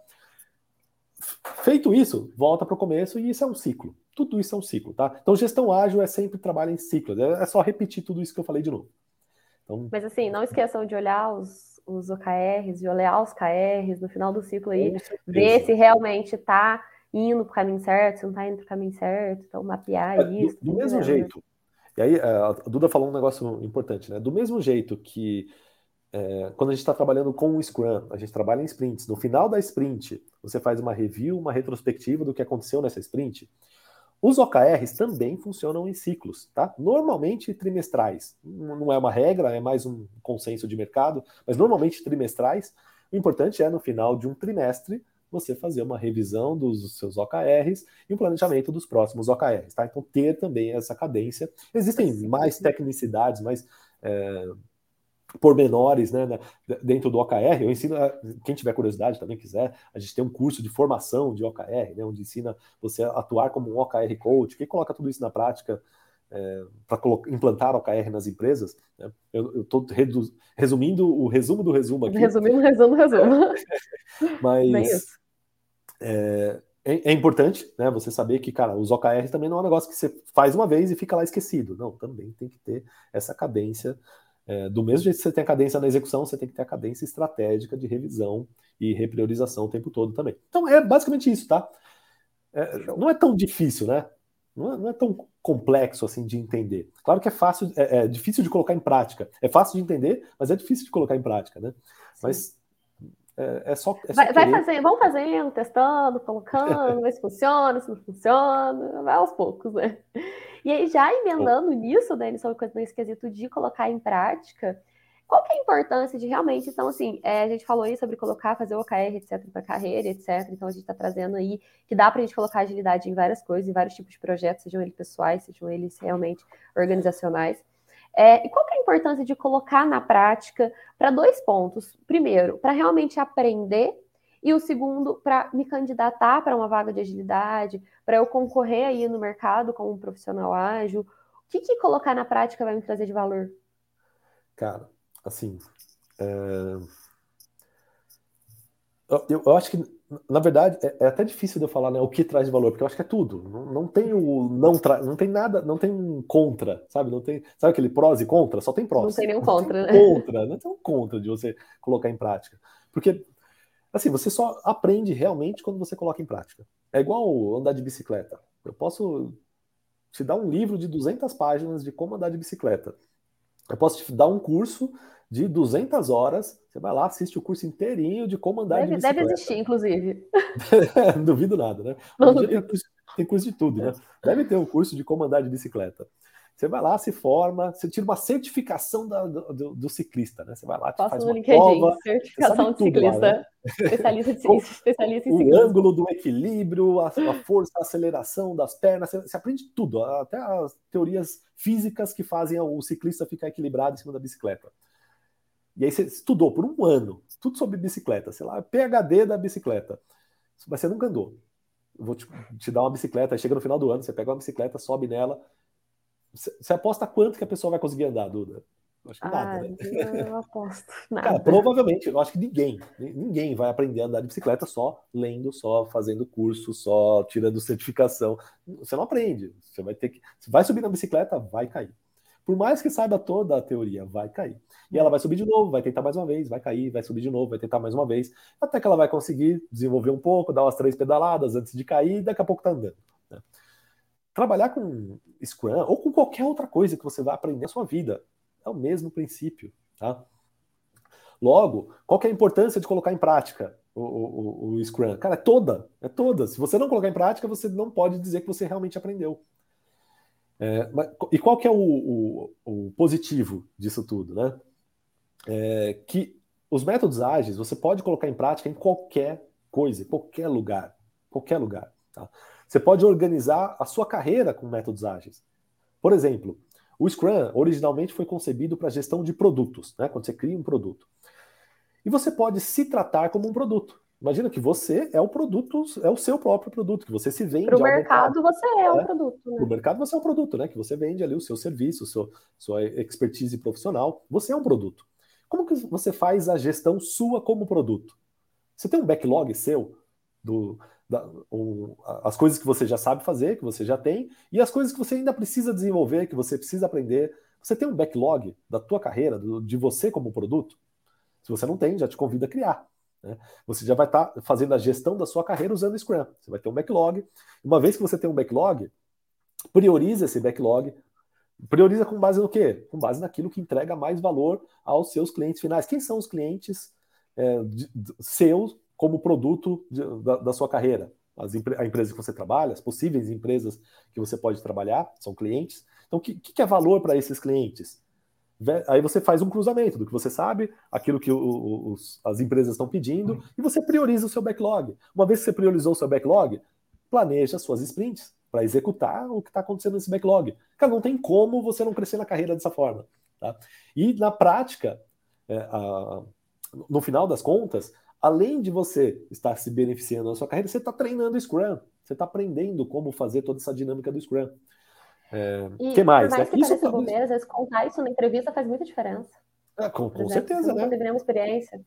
Feito isso, volta para o começo e isso é um ciclo. Tudo isso é um ciclo, tá? Então, gestão ágil é sempre trabalho em ciclos. É, é só repetir tudo isso que eu falei de novo. Então... Mas assim, não esqueçam de olhar os, os OKRs, de olhar os KRs no final do ciclo aí, ver se realmente está indo para o caminho certo, se não está indo para o caminho certo, então mapear é, isso. Do, do mesmo jeito. E aí, é, a Duda falou um negócio importante, né? Do mesmo jeito que é, quando a gente está trabalhando com o Scrum, a gente trabalha em sprints. No final da sprint, você faz uma review, uma retrospectiva do que aconteceu nessa sprint. Os OKRs também funcionam em ciclos, tá? Normalmente trimestrais. Não é uma regra, é mais um consenso de mercado, mas normalmente trimestrais. O importante é no final de um trimestre você fazer uma revisão dos seus OKRs e um planejamento dos próximos OKRs, tá? Então ter também essa cadência. Existem mais tecnicidades, mais é, pormenores né, dentro do OKR. Eu ensino, quem tiver curiosidade também quiser, a gente tem um curso de formação de OKR, né, onde ensina você a atuar como um OKR coach, quem coloca tudo isso na prática é, para implantar OKR nas empresas. Né? Eu estou resumindo o resumo do resumo aqui. Resumindo resumo resumo. Mas é, é, é, importante né, você saber que, cara, os OKRs também não é um negócio que você faz uma vez e fica lá esquecido. Não, também tem que ter essa cadência é, do mesmo jeito que você tem a cadência na execução, você tem que ter a cadência estratégica de revisão e repriorização o tempo todo também. Então é basicamente isso, tá? É, não é tão difícil, né? Não é, não é, tão complexo assim de entender. Claro que é fácil, é, é, difícil de colocar em prática. É fácil de entender, mas é difícil de colocar em prática, né? Mas É, é só, é só vai, vai vão fazendo, testando, colocando, ver se funciona, se não funciona, vai aos poucos, né? E aí, já emendando nisso, Dani, sobre o esquisito de colocar em prática, qual que é a importância de realmente, então, assim, é, a gente falou aí sobre colocar, fazer o OKR, etc, para carreira, etc. Então, a gente está trazendo aí que dá para a gente colocar agilidade em várias coisas, em vários tipos de projetos, sejam eles pessoais, sejam eles realmente organizacionais. É, e qual que é a importância de colocar na prática para dois pontos? Primeiro, para realmente aprender, e o segundo, para me candidatar para uma vaga de agilidade, para eu concorrer aí no mercado como um profissional ágil. O que, que colocar na prática vai me trazer de valor? Cara, assim, é... eu, eu, acho que, na verdade, é, é, até difícil de eu falar né, o que traz de valor, porque eu acho que é tudo. Não, não tem o não tra... não tem nada, não tem contra, sabe? Não tem, sabe aquele prós e contra? Só tem prós. Não tem nenhum contra, né? Contra, não tem um contra de você colocar em prática. Porque assim, você só aprende realmente quando você coloca em prática. É igual andar de bicicleta. Eu posso te dar um livro de 200 páginas de como andar de bicicleta. Eu posso te dar um curso de 200 horas. Você vai lá, assiste o curso inteirinho de como andar deve, de bicicleta. Deve existir, inclusive. Não duvido nada, né? Tem curso, tem curso de tudo, né? Deve ter um curso de como andar de bicicleta. Você vai lá, se forma, você tira uma certificação da, do, do, ciclista, né? Você vai lá, Posso faz no uma LinkedIn, prova, certificação de ciclista, lá, né? especialista, de, especialista em ciclismo. O ângulo do equilíbrio, a, a, força, a aceleração das pernas, você, você, aprende tudo, até as teorias físicas que fazem o ciclista ficar equilibrado em cima da bicicleta. E aí você estudou por um ano, tudo sobre bicicleta, sei lá, PHD da bicicleta. Mas você nunca andou. Eu vou te, te dar uma bicicleta, aí chega no final do ano, você pega uma bicicleta, sobe nela, você aposta quanto que a pessoa vai conseguir andar, Duda? Acho que ah, nada, né? Eu aposto. Nada. Cara, provavelmente, eu acho que ninguém, ninguém vai aprender a andar de bicicleta só lendo, só fazendo curso, só tirando certificação. Você não aprende. Você vai ter que. Você vai subir na bicicleta, vai cair. Por mais que saiba toda a teoria, vai cair. E ela vai subir de novo, vai tentar mais uma vez, vai cair, vai subir de novo, vai tentar mais uma vez, até que ela vai conseguir desenvolver um pouco, dar umas três pedaladas antes de cair, e daqui a pouco tá andando. Né? Trabalhar com Scrum ou com qualquer outra coisa que você vai aprender na sua vida é o mesmo princípio. Tá? Logo, qual é a importância de colocar em prática o, o, o, Scrum? Cara, é toda, é toda. Se você não colocar em prática, você não pode dizer que você realmente aprendeu. É, mas, e qual que é o, o, o positivo disso tudo, né? É, que os métodos ágeis você pode colocar em prática em qualquer coisa, qualquer lugar, qualquer lugar. Tá? Você pode organizar a sua carreira com métodos ágeis. Por exemplo, o Scrum originalmente foi concebido para gestão de produtos, né? quando você cria um produto. E você pode se tratar como um produto. Imagina que você é o produto, é o seu próprio produto, que você se vende. Para o mercado, você é o né? produto. Né? Para o mercado, você é o produto, né? Que você vende ali o seu serviço, seu, sua expertise profissional. Você é um produto. Como que você faz a gestão sua como produto? Você tem um backlog seu do, da, as coisas que você já sabe fazer, que você já tem, e as coisas que você ainda precisa desenvolver, que você precisa aprender. Você tem um backlog da tua carreira, do, de você como produto? Se você não tem, já te convido a criar. Né? Você já vai estar tá fazendo a gestão da sua carreira usando Scrum. Você vai ter um backlog. Uma vez que você tem um backlog, prioriza esse backlog. Prioriza com base no quê? Com base naquilo que entrega mais valor aos seus clientes finais. Quem são os clientes é, de, de, seus como produto de, da, da, sua carreira. As, a empresa que você trabalha, as possíveis empresas que você pode trabalhar, são clientes. Então, o que, que é valor para esses clientes? Aí você faz um cruzamento do que você sabe, aquilo que os, as empresas estão pedindo, e você prioriza o seu backlog. Uma vez que você priorizou o seu backlog, planeja suas sprints para executar o que está acontecendo nesse backlog. Cara, não tem como você não crescer na carreira dessa forma. Tá? E na prática, é, a, no final das contas, além de você estar se beneficiando da sua carreira, você está treinando Scrum, você está aprendendo como fazer toda essa dinâmica do Scrum. É, e que mais? mais né? que isso bobeira, às vezes contar isso na entrevista faz muita diferença. É, com, com exemplo, certeza, você né? Não tem nenhuma experiência.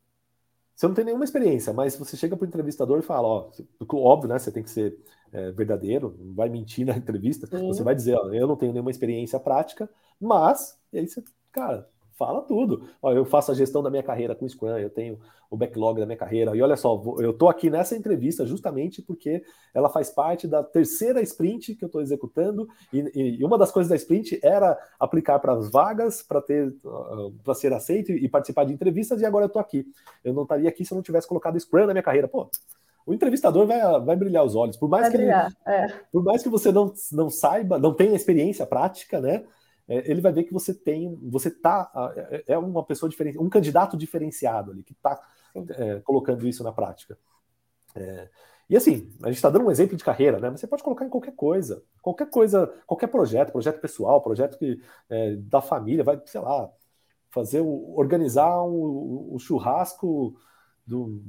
Você não tem nenhuma experiência, mas você chega para o entrevistador e fala, ó, óbvio, né? Você tem que ser é, verdadeiro, não vai mentir na entrevista. Sim. Você vai dizer, ó, eu não tenho nenhuma experiência prática, mas e aí você, cara, Fala tudo. Ó, eu faço a gestão da minha carreira com Scrum, eu tenho o backlog da minha carreira. E olha só, eu estou aqui nessa entrevista justamente porque ela faz parte da terceira sprint que eu estou executando. E, e, uma das coisas da sprint era aplicar para as vagas, para ter para ser aceito e participar de entrevistas, e agora eu estou aqui. Eu não estaria aqui se eu não tivesse colocado Scrum na minha carreira. Pô, o entrevistador vai, vai brilhar os olhos. Por mais, vai que, ele, é. por mais que você não, não saiba, não tenha experiência prática, né? É, ele vai ver que você tem, você tá, é, é uma pessoa diferente, um candidato diferenciado ali, que está é, colocando isso na prática. É, e assim, a gente está dando um exemplo de carreira, né? Mas você pode colocar em qualquer coisa, qualquer coisa, qualquer projeto, projeto pessoal, projeto que, é, da família, vai, sei lá, fazer, o, organizar o, o churrasco do,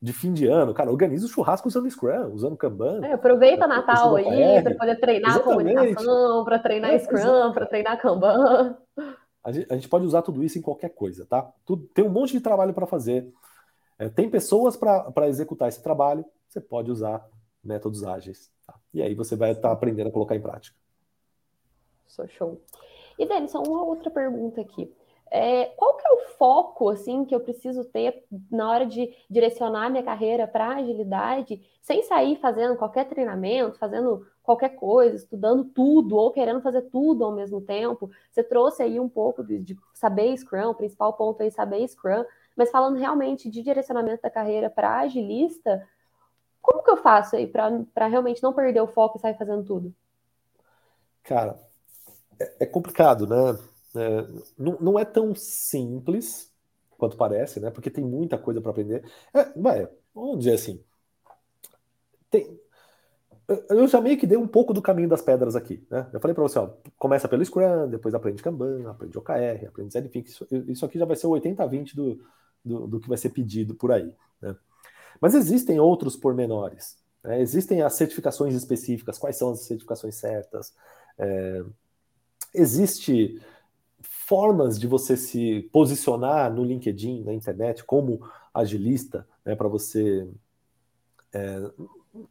de fim de ano, cara, organiza o churrasco usando Scrum, usando Kanban. É, aproveita Natal aí para poder treinar Exatamente. comunicação, para treinar é, Scrum, para treinar Kanban. A gente, a gente, pode usar tudo isso em qualquer coisa, tá? Tudo, tem um monte de trabalho para fazer. É, tem pessoas para executar esse trabalho, você pode usar métodos ágeis. Tá? E aí você vai estar tá aprendendo a colocar em prática. Sou show. E, Denis, só uma outra pergunta aqui. É, qual que é o foco assim que eu preciso ter na hora de direcionar minha carreira para agilidade, sem sair fazendo qualquer treinamento, fazendo qualquer coisa, estudando tudo ou querendo fazer tudo ao mesmo tempo? Você trouxe aí um pouco de, de saber Scrum, o principal ponto aí saber Scrum, mas falando realmente de direcionamento da carreira para agilista, como que eu faço aí para realmente não perder o foco e sair fazendo tudo? Cara, é, é complicado, né? É, não, não, é tão simples quanto parece, né? Porque tem muita coisa para aprender. É, vai, vamos dizer assim. Tem, eu já meio que dei um pouco do caminho das pedras aqui, né? Eu falei para você, ó, começa pelo Scrum, depois aprende Kanban, aprende OKR, aprende ZFix. Isso, isso aqui já vai ser o 80-20 do, do, do, que vai ser pedido por aí, né? Mas existem outros pormenores. Né? Existem as certificações específicas, quais são as certificações certas. É, existe formas de você se posicionar no LinkedIn, na internet, como agilista, né, para você é,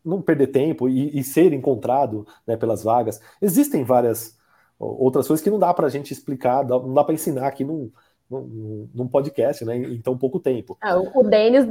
não perder tempo e, e ser encontrado né, pelas vagas. Existem várias outras coisas que não dá para a gente explicar, não dá para ensinar aqui num, num, num, podcast, né, em tão pouco tempo. Ah, o Denis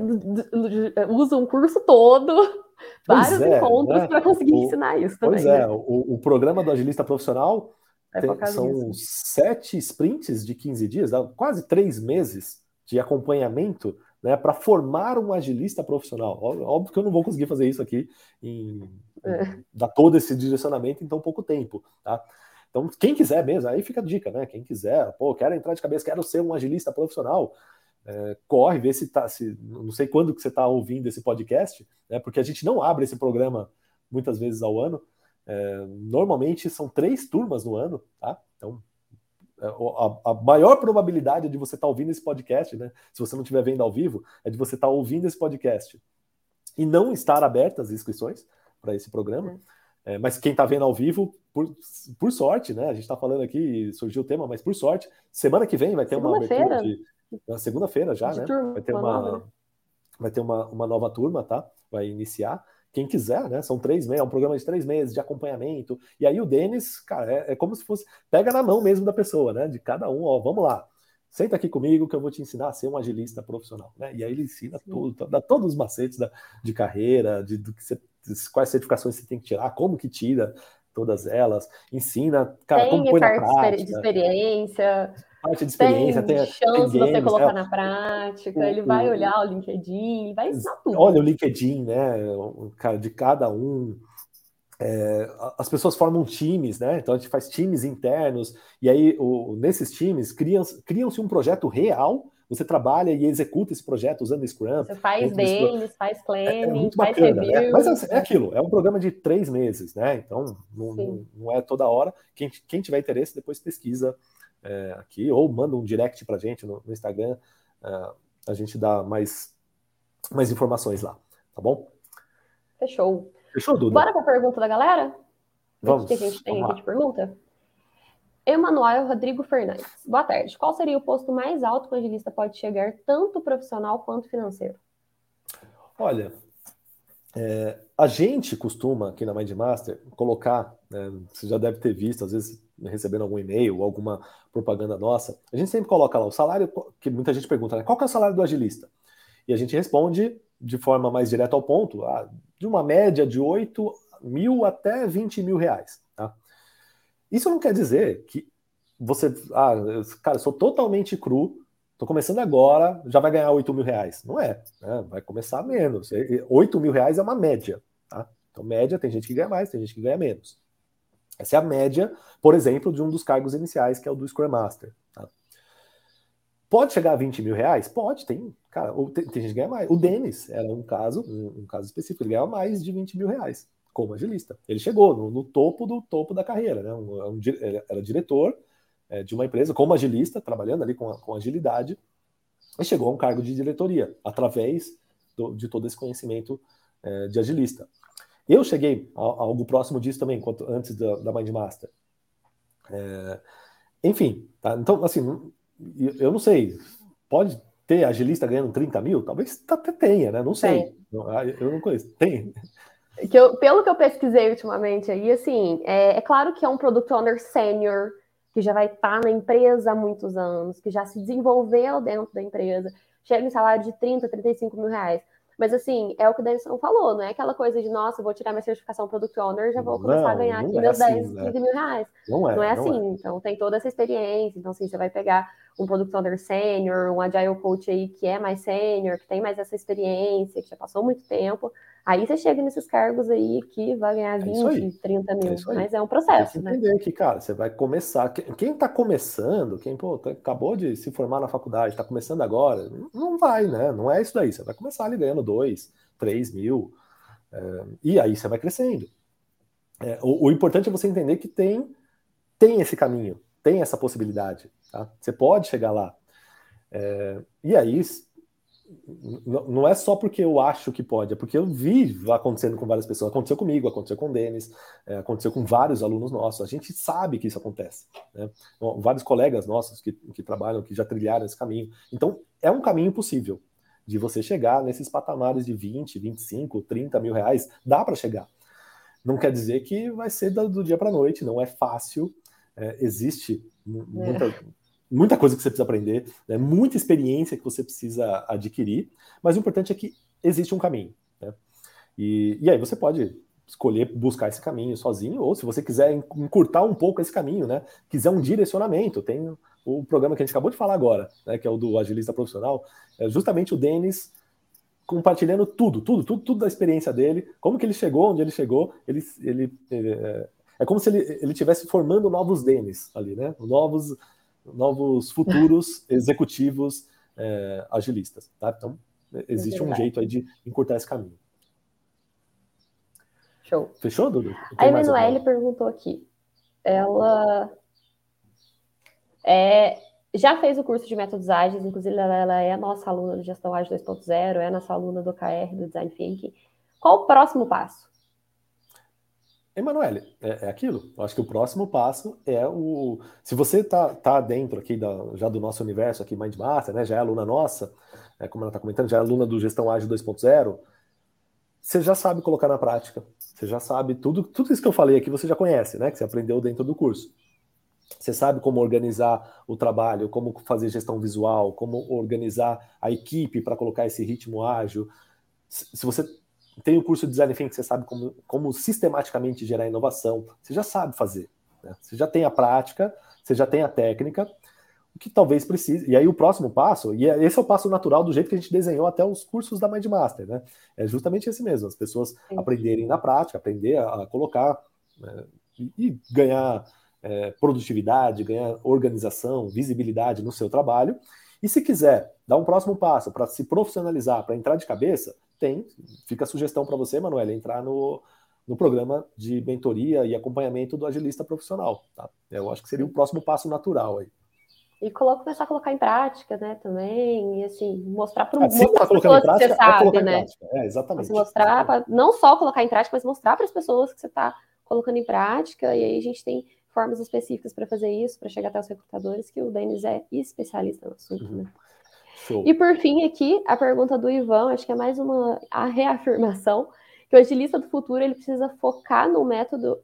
usa um curso todo, vários é, encontros né? para conseguir o, ensinar isso também. Pois é, o, o programa do agilista profissional tem, são sete sprints de 15 dias, quase três meses de acompanhamento né, para formar um agilista profissional. Óbvio que eu não vou conseguir fazer isso aqui em, é. dar todo esse direcionamento em tão pouco tempo, tá? Então, quem quiser mesmo, aí fica a dica, né? Quem quiser, pô, quero entrar de cabeça, quero ser um agilista profissional, é, corre, vê se tá, se, não sei quando que você está ouvindo esse podcast, né? Porque a gente não abre esse programa muitas vezes ao ano, é, normalmente são três turmas no ano, tá? Então, é, a, a maior probabilidade de você estar tá ouvindo esse podcast, né? Se você não estiver vendo ao vivo, é de você estar tá ouvindo esse podcast e não estar abertas as inscrições para esse programa. É, mas quem está vendo ao vivo, por, por sorte, né? A gente está falando aqui, surgiu o tema, mas por sorte, semana que vem vai ter uma abertura de. Na segunda-feira já, de né? Turma, vai ter uma, né? vai ter uma, uma nova turma, tá? Vai iniciar quem quiser, né? São três meses, é um programa de três meses de acompanhamento. E aí o Denis, cara, é, é, como se fosse pega na mão mesmo da pessoa, né? De cada um, ó, vamos lá. Senta aqui comigo que eu vou te ensinar a ser um agilista profissional, né? E aí ele ensina tudo, dá todos os macetes da, de carreira, de, do que você, quais certificações você tem que tirar, como que tira todas elas, ensina, cara, tem como põe na prática. de experiência parte de experiência, tem, tem chance de você colocar é, na prática, o, ele vai o, olhar o LinkedIn, vai ensinar tudo. Olha o LinkedIn, né, cara, de cada um. É, as pessoas formam times, né? Então a gente faz times internos, e aí o, nesses times criam-se criam um projeto real. Você trabalha e executa esse projeto usando Scrum. Você faz deles, faz planning, é, é faz bacana, review. Né? Mas assim, é aquilo, é um programa de três meses, né? Então não, não, não, é toda hora. Quem, quem tiver interesse, depois pesquisa é, aqui, ou manda um direct para a gente no, no Instagram, é, a gente dá mais, mais informações lá, tá bom? Fechou. Fechou, Duda? Bora para a pergunta da galera? Vamos. O que a gente tem aqui de pergunta? Emanuel Rodrigo Fernandes. Boa tarde. Qual seria o posto mais alto que o agilista pode chegar, tanto profissional quanto financeiro? Olha, é, a gente costuma, aqui na Mindmaster, colocar, né, você já deve ter visto, às vezes recebendo algum e-mail, alguma propaganda nossa, a gente sempre coloca lá o salário, que muita gente pergunta, né? Qual que é o salário do agilista? E a gente responde de forma mais direta ao ponto, ah, de uma média de 8 mil até 20 mil reais. Tá? Isso não quer dizer que você, ah, cara, sou totalmente cru, tô começando agora, já vai ganhar 8 mil reais. Não é, né? vai começar menos. 8 mil reais é uma média. Tá? Então, média, tem gente que ganha mais, tem gente que ganha menos. Essa é a média, por exemplo, de um dos cargos iniciais, que é o do Scrum Master. Tá? Pode chegar a 20 mil reais? Pode, tem. Cara, tem, tem, gente que ganha mais. O Denis era um caso, um, um, caso específico, ele ganhava mais de 20 mil reais como agilista. Ele chegou no, no topo do topo da carreira, né? Um, um, era diretor é, de uma empresa como agilista, trabalhando ali com, com agilidade, e chegou a um cargo de diretoria, através do, de todo esse conhecimento é, de agilista. Eu cheguei a, a algo próximo disso também, quanto, antes da, da Mindmaster. É, enfim, tá? então, assim, eu não sei, pode ter agilista ganhando 30 mil? Talvez até tenha, né? Não sei. Ah, eu não conheço. Tem. Que eu, pelo que eu pesquisei ultimamente aí, assim, é, é claro que é um product owner sênior, que já vai estar na empresa há muitos anos, que já se desenvolveu dentro da empresa, chega em salário de 30, 35 mil reais. Mas assim, é o que o Denison falou, não é aquela coisa de, nossa, vou tirar minha certificação Product Owner, já vou começar não, a ganhar aqui é meus assim, 10, 15 né? mil reais. Não é, não é assim, não é. então tem toda essa experiência. Então, assim, você vai pegar um Product Owner Sênior, um Agile Coach aí que é mais sênior, que tem mais essa experiência, que já passou muito tempo. Aí você chega nesses cargos aí que vai ganhar 20, é 30 mil. É mas é um processo, tem que né? entender que, cara, você vai começar. Quem está começando, quem pô, tá, acabou de se formar na faculdade, está começando agora, não vai, né? Não é isso daí. Você vai começar ali ganhando 2, 3 mil. É, e aí você vai crescendo. É, o, o, importante é você entender que tem, tem esse caminho, tem essa possibilidade. Tá? Você pode chegar lá. É, e aí não é só porque eu acho que pode, é porque eu vi acontecendo com várias pessoas. Aconteceu comigo, aconteceu com o Denis, é, aconteceu com vários alunos nossos. A gente sabe que isso acontece. Né? Vários colegas nossos que, que trabalham, que já trilharam esse caminho. Então, é um caminho possível de você chegar nesses patamares de 20, 25, 30 mil reais. Dá para chegar. Não quer dizer que vai ser do, dia para noite, não é fácil. É, existe muita. É muita coisa que você precisa aprender, né? muita experiência que você precisa adquirir, mas o importante é que existe um caminho. Né? E, e aí você pode escolher buscar esse caminho sozinho, ou se você quiser encurtar um pouco esse caminho, né? quiser um direcionamento, tem o programa que a gente acabou de falar agora, né? que é o do agilista profissional, é justamente o Denis compartilhando tudo, tudo, tudo, tudo da experiência dele, como que ele chegou, onde ele chegou, ele, ele, ele é, é como se ele, ele estivesse formando novos Denis ali, né? Novos novos futuros executivos é, agilistas. Tá? Então, existe é um jeito aí de encurtar esse caminho. Show. Fechou, Dudu? A Emanuele perguntou aqui. Ela é, já fez o curso de métodos ágeis, inclusive ela, ela é nossa aluna do Gestão Ágil 2.0, é nossa aluna do KR, do Design Thinking. Qual o próximo passo? Emanuele, é, é, aquilo. Eu acho que o próximo passo é o. Se você tá, tá dentro aqui da, já do nosso universo aqui, Mindmaster, né? Já é aluna nossa, é, como ela está comentando, já é aluna do Gestão Ágil 2.0, você já sabe colocar na prática. Você já sabe tudo, tudo isso que eu falei aqui, você já conhece, né? Que você aprendeu dentro do curso. Você sabe como organizar o trabalho, como fazer gestão visual, como organizar a equipe para colocar esse ritmo ágil. Se você tem o curso de Design Thinking, você sabe como, como sistematicamente gerar inovação, você já sabe fazer. Né? Você já tem a prática, você já tem a técnica, o que talvez precise. E aí o próximo passo, e é, esse é o passo natural do jeito que a gente desenhou até os cursos da Mindmaster, né? É justamente esse mesmo, as pessoas Sim. aprenderem na prática, aprender a, a colocar né? e, e, ganhar é, produtividade, ganhar organização, visibilidade no seu trabalho. E se quiser dar um próximo passo para se profissionalizar, para entrar de cabeça, tem, fica a sugestão para você, Manuel, entrar no, no programa de mentoria e acompanhamento do agilista profissional. Tá? Eu acho que seria o próximo passo natural aí. E começar a colocar em prática, né, também, e assim, mostrar para o mundo pessoas prática, que você é sabe, é né? É, exatamente. Mostrar, pra, não só colocar em prática, mas mostrar para as pessoas que você está colocando em prática, e aí a gente tem formas específicas para fazer isso, para chegar até os recrutadores, que o Denis é especialista no assunto, uhum. né? Show. E por fim, aqui, a pergunta do Ivan, acho que é mais uma a reafirmação, que o agilista do futuro ele precisa focar no método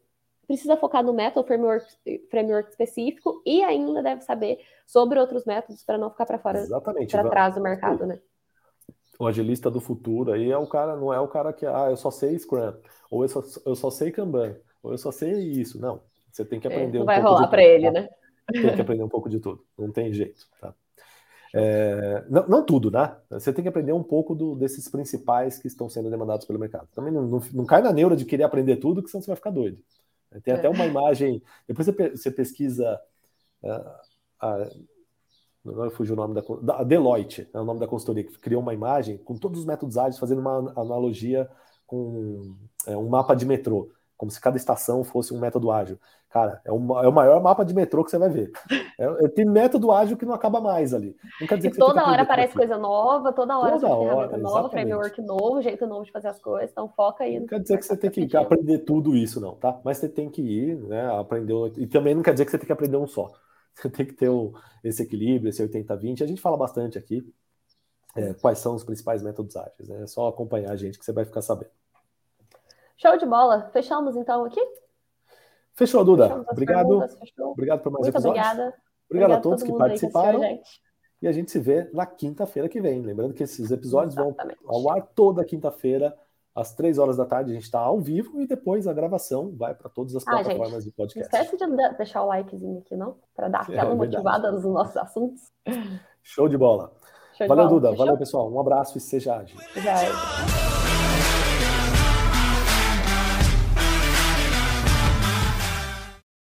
precisa focar no método framework, framework específico e ainda deve saber sobre outros métodos para não ficar para fora, para trás do mercado, né? O agilista do futuro aí é o cara, não é o cara que, ah, eu só sei Scrum, ou eu só, eu só sei Kanban, ou eu só sei isso. Não, você tem que é, aprender é, não um vai rolar para ele, tá? né? Tem que aprender um pouco de tudo, não tem jeito, tá? É, não, não, tudo, né? Você tem que aprender um pouco do, desses principais que estão sendo demandados pelo mercado. Também não, não, não, cai na neura de querer aprender tudo, que senão você vai ficar doido. Tem até uma imagem. Depois você, você pesquisa. Uh, a, não fugiu o nome da, da. Deloitte é o nome da consultoria, que criou uma imagem com todos os métodos ágeis, fazendo uma analogia com é, um mapa de metrô como se cada estação fosse um método ágil. Cara, é, é o maior mapa de metrô que você vai ver. É, é, tem método ágil que não acaba mais ali. Não quer dizer e que toda hora aparece coisa nova, toda hora toda hora, ferramenta nova, framework novo, jeito novo de fazer as coisas, então foca aí. Não quer dizer que você tem que aprender tudo isso, não, tá? Mas você tem que ir, né, aprender, e também não quer dizer que você tem que aprender um só. Você tem que ter o, esse equilíbrio, esse 80-20, a gente fala bastante aqui é, quais são os principais métodos ágeis, né? É só acompanhar a gente que você vai ficar sabendo. Show de bola. Fechamos então aqui? Fechou, Duda. Obrigado. Obrigado por mais Muito episódio. Obrigada. Obrigado a todos que participaram. Que e a gente se vê na quinta-feira que vem. Lembrando que esses episódios Exatamente. vão ao ar toda quinta-feira, às três horas da tarde. A gente está ao vivo e depois a gravação vai para todas as ah, plataformas gente, de podcast. Não esquece de deixar o likezinho aqui, não? Para dar aquela é, motivada nos nossos assuntos. Show de bola. Show Valeu, de bola. Duda. Fechou? Valeu, pessoal. Um abraço e seja ágil. Seja ágil.